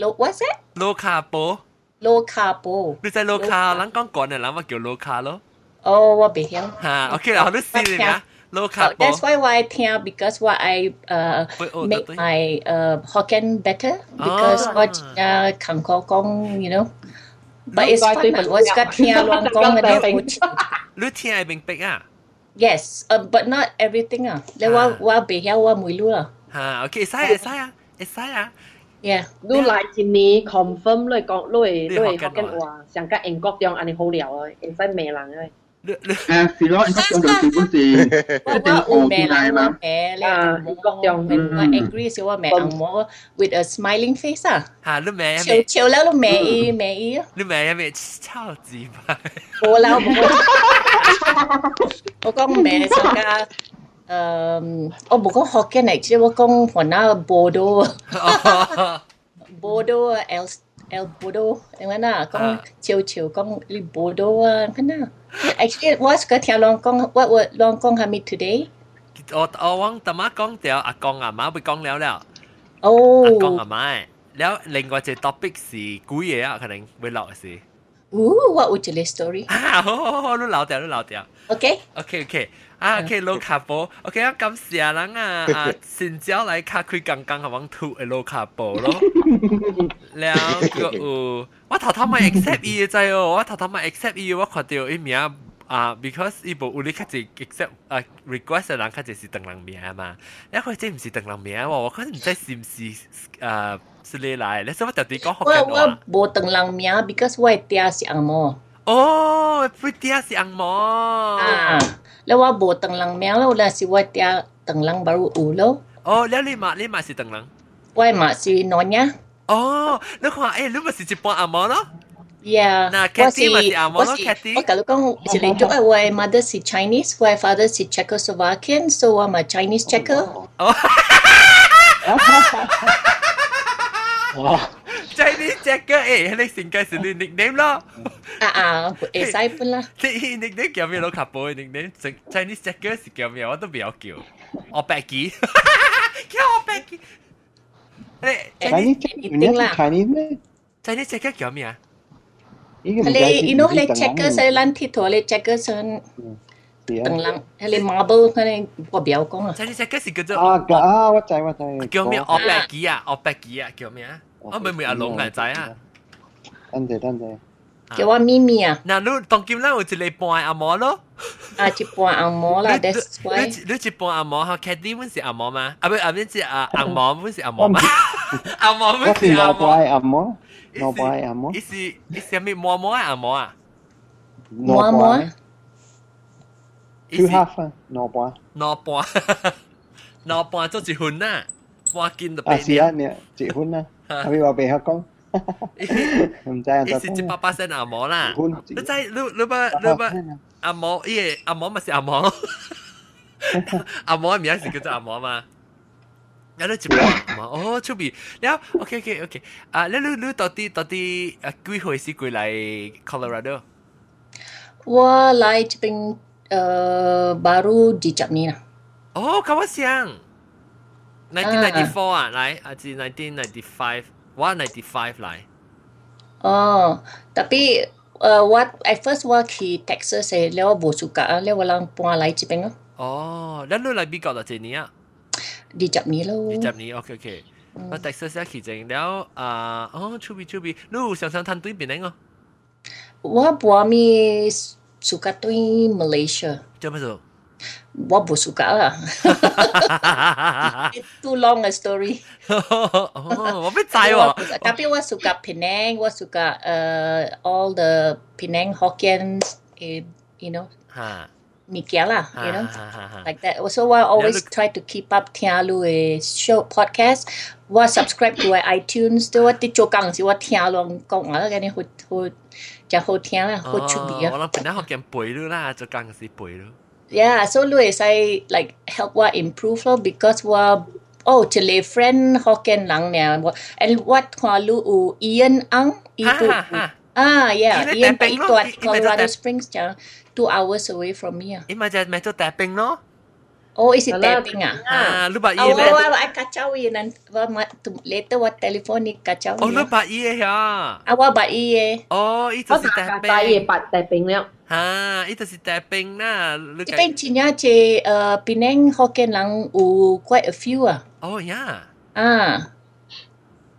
S13: Lô, what's that?
S1: Lô cà bố.
S13: Lô cà bố.
S1: Đi tại lô cà, lắng con gọi này lắm mà kiểu lô cà lô.
S13: Oh, what bị hiểu.
S1: Ha, ok, là nó xin nha. Lô cà
S13: bố.
S1: That's
S13: why why I think because why I uh, make my uh, Hokkien better because oh. what uh, khẳng có con, you know. But it's fun, but what's got here long con and everything. Lu
S1: thiên ai bình bịch à? Yes,
S13: uh, but not everything à. Lê wa wa bị hiểu wa mui lu à.
S1: Ha, okay, sai sai à. Sai à. à.
S13: Yeah，
S8: 你来一年 confirm 你讲你
S1: 你
S8: 你
S1: 学紧话
S8: 学紧话，上加英国中安尼好聊啊，唔使骂人啊。
S1: 你你
S3: 诶是咯，应该讲到基本是一定学进来嘛。
S13: 诶，你
S8: 啊，英国中
S13: when 我 angry 时我骂按摩 with a smiling face 啊，
S1: 吓，你咩
S13: 笑
S1: 咩？
S13: 笑了都骂伊骂伊啊。
S1: 你咩咩超级快，
S13: 冇啦，我冇。我讲咩上加 诶，我冇讲学嘅嚟，即系我讲河南波多，波多 L L 波多，点解呐？讲潮潮讲你波多啊，咁呐？Actually，我个条浪讲，我我浪讲系咪 today？
S1: 我我往大妈讲掉，阿公阿妈会讲了了，
S13: 哦
S1: 阿公阿妈，แล้ว另外一个 topic 是古嘢啊，可能会落是。
S13: 哦，我有一个 story。
S1: 啊，好好好，你留掉，你留掉。
S13: OK。
S1: OK OK， 啊，可以落卡波，OK 啊，感谢人啊啊，新招来卡开刚刚好往吐的落卡波咯，然后有我头头咪 accept 伊个哦，我头头咪 accept 伊，我看到伊名啊，because 伊无有你卡只 accept 啊 request 的人卡只是等人名嘛，你看这唔是等人名喎，我看唔知是唔是啊是你来，你想我到底讲
S13: 好
S1: 嘅话？我
S13: 我无等人名，because 我
S1: 爹是
S13: 阿嬷。Oh, pretty si ang mo. Ah, lawa bo tang
S1: lang mel lo la si wa tia tang lang baru ulo.
S13: Oh, leo lima lima si tang lang. Wai ma si nonya.
S1: Oh, lo ko ah, eh lu ma si Japan ang mo no?
S13: Yeah. Na
S1: Cathy ma si ang
S13: mo no
S1: Cathy.
S13: Wa kalau kong si lingjo ah, ai wa mother si Chinese, wa father si Czechoslovakian, so I'm a Chinese Checker. Oh. (laughs)
S1: 哇！！Chinese Jacker 诶，你成介绍你 nickname 咯。
S13: 啊啊，会使本啦。
S1: 你 nickname 叫咩？老卡波 nickname Chinese Jacker 是叫咩？我都唔有叫。我白机，叫我白机。诶
S4: Chinese 人家是 Chinese 咩？
S1: Chinese Jacker 叫咩啊？
S4: 呢个唔
S13: Hali,
S4: 解
S13: you know, hali checker sa lan tito, hali checker sa 等lang, hali marble, hali 我不要讲啊。
S1: Chinese Jacker 是叫做
S4: 啊个啊，我知我知。
S1: 叫咩？我白机啊，我白机啊，叫咩啊？ 我咪咪阿龙嚟仔啊。
S4: 等阵等阵。
S13: 叫我咪咪啊。
S1: 嗱，你当今啦，有一个半阿嬷咯。
S13: 啊，一半阿嬷啦，that's why。
S1: 你你一半阿嬷，哈，Cathy 本是阿嬷吗？啊不，啊不是阿阿嬷本是阿嬷吗？阿嬷
S4: 我是
S1: 本是阿
S4: 老伯
S1: 嬷。
S4: 阿嬷，老伯阿嬷，
S1: 伊是伊是咩嬷嬷阿嬷啊？
S4: 老伯，two half 啊，老伯。
S1: 攞半，攞半做一份呐， 半斤就
S4: 啊
S1: 俾
S4: 是啊，你结婚啦，系咪话俾佢讲？唔知啊，
S1: 伊是一百八声阿嬷啦。你知你你捌你捌阿嬷，伊个阿嬷咪是阿嬷，阿嬷嘅名是叫做阿嬷嘛？有得一半阿嬷哦，出边了，OK OK OK，啊，你你你到底到底啊几岁时过嚟 Colorado？
S13: 我来这边呃 baru di Jap ni lah.
S1: 哦，跟 我想，1994啊，嚟，啊至1995，我95嚟。
S13: Oh, tapi uh, what at first 我去 Texas 诶，了我无 suka 啊，了我人搬来这边咯，
S1: 哦，你你嚟美国就几年啊？
S13: di Jap ni 咯。
S1: 二十年，OK OK。我 Texas 一期整了啊，哦，出边出边，你有常常谈对边个？
S13: 我搬咪 suka 对 Malaysia，
S1: 做乜
S13: Bobo Sugara. too long a story.
S1: oh, oh,
S13: Tapi wa suka Penang, wa suka uh, all the Penang Hokkien's, uh, you know. Ha. Mikiala, you know, like that. So I always try to keep up Tialu show podcast. Wa subscribe to iTunes. Do what the chokang si wa Tialu kong ala gani hut hut จะโฮ
S1: เทียละโฮชุบีอะเรา
S13: เป็นนักฮอกเกี้ยนปุ๋ยด้วยล่ะจะกังสีปุ๋ยด้วย Yeah, so Luis, I like help what improve lo because what oh to le friend
S1: Hokkien lang now and what kwa lu u Ian
S13: ang ibu. Ah, yeah, Ian pa
S1: ito at Colorado Springs
S13: cha, two
S1: hours
S13: away from me Ima jad metal tapping no? Oh, is it tapping
S1: ah?
S13: Ah,
S1: lu ba Ian? Oh, wa
S13: kacau Ian nan. Wa later
S1: wa telephone kacau. Oh, lu ba
S8: Ian ya? Ah, wa ba Ian.
S1: Oh, itu si tapping. Ba Ian ba tapping
S13: 了。Ah, ha, itu si tapping na. Look Kita cinya u quite a few ah.
S1: Oh yeah.
S13: Ah.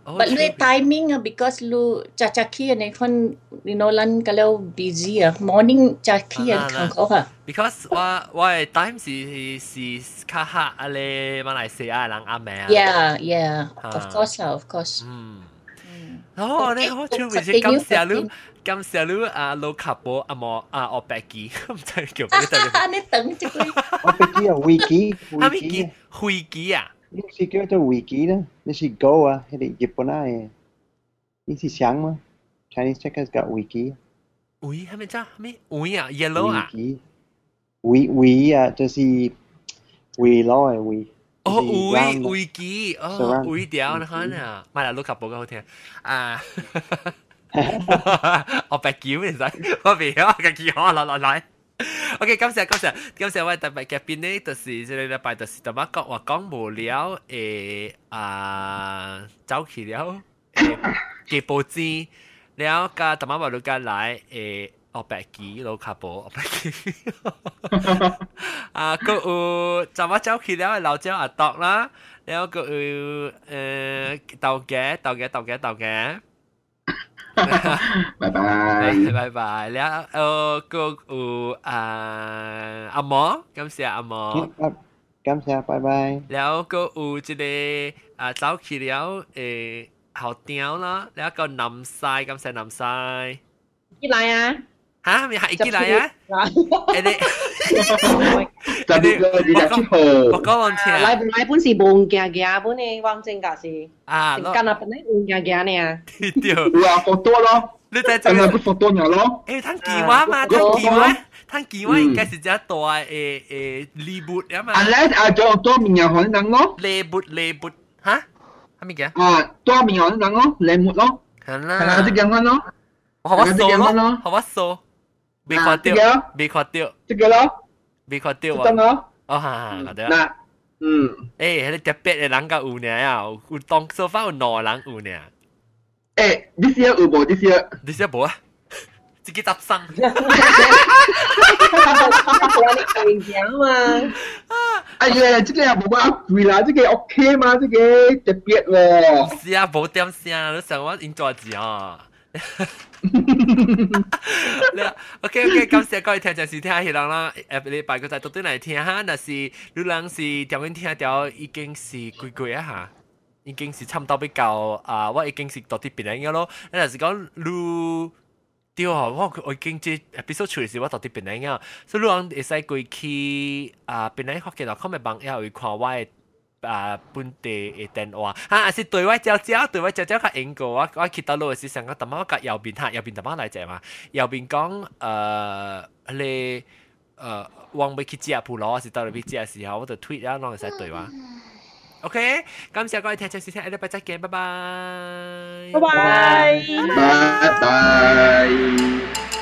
S1: Oh,
S13: But lu timing ah because lu cacaki ni kon you know lan kalau busy ah morning cacaki ah kan ko ha.
S1: Because wa wa time si si kaha ale Malaysia ah, lang ame ah.
S13: Yeah, yeah. Of ah. course lah, of course. Hmm.
S1: 哦，你好，超面先感谢你，感谢你啊，老卡波阿莫啊，我白机，唔知叫咩得。
S13: 你等一句。
S4: 我俾机啊，维基，
S1: 啊，
S4: 维基
S1: 咩机？飞机啊？
S4: 呢是叫做维基啦，呢是 Go 啊，系啲日本啊嘅，呢是想嘛？Chinese checkers 叫维基，
S1: 喂，系咪咋？咩？喂啊，yellow 啊
S4: 维？基，维维啊，就是维攞嘅维。
S1: 哦，會會記哦，會掉呢可能，咪嚟 look up 報告好聽啊！我白叫唔使，我未啊，個叫我來來來。OK，感謝感謝感謝我特別嘅邊呢，就是這個禮拜就是同我講話講無聊誒啊，走去了誒嘅報紙，然後加同我話錄緊來誒。六百幾老卡波，六百幾。啊，個有怎麼走去了？老蕉阿篤啦，然後個有誒豆嘅豆嘅豆嘅豆嘅。
S3: 拜拜，
S1: 拜拜。然後個有啊阿毛，感謝阿毛。
S4: 感謝，拜拜。
S1: 然後個有一個啊走去了誒後調啦，然後個南西，感謝南西。
S8: 幾耐啊？
S1: hả? Mày hại
S3: kia lại á em (laughs) đi em đi
S1: bọc có bọn chị
S8: lại lại bốn là bốn gà gà bốn này quan trọng cả gì
S1: à
S8: nó cái nào bốn này bốn gà gà nè.
S1: Điều
S3: là phong tua lo. Lúc
S1: tại sao
S3: không phong tua nhà lo. Em
S1: thằng kỳ quá mà thằng kỳ quá. thằng kỳ quá cái gì đó tòa ê ê li bút em mà. À, Anh
S3: lấy à cho tua mình nhà hỏi năng ngó.
S1: Lê bút lê bút hả? Hả mình kìa?
S3: À tua mình hỏi năng ngó. Lê bút lo.
S1: Hả
S3: là cái gì ngon nó?
S1: Học bác số nó? Học bác số 没看掉，没看掉，
S3: 这个咯，
S1: 没看掉
S3: 啊，
S1: 哦哈哈，好
S3: 的，那嗯，
S1: 哎，那个特别的人家五年呀，有当说法有哪人五年？
S3: 哎，你是要有无？你是要？
S1: 你是要无啊？这个搭上，
S8: 哈哈哈哈哈哈！
S3: 哎呀，这个也无贵啦，这个 OK 吗？这个特别哦，
S1: 是啊，无点声，你想我应做字啊？OK OK，感谢各位听众是听希望啦，诶礼拜个仔到底嚟听下，但是你人是点样听到已经是攰攰啊吓，已经是差唔多比较啊，我已经是到啲别人嘅咯，你若是讲你。对啊，我我已经即 episode 出时我到啲边嚟啊，所以你讲会使过去啊边嚟发现到，可咪帮要去看我嘅 啊本地嘅电话，啊是对我招招，对我招招较应个，我我见到路嘅时候，我特晚我右边吓，右边特晚嚟只嘛，右边讲诶你诶往尾去接铺咯，是到你边接嘅时候，我就 tweet 啊，攞嚟使对话。OK，感谢各位听众收听，下礼拜再见，拜拜。
S8: 拜拜。
S3: 拜拜。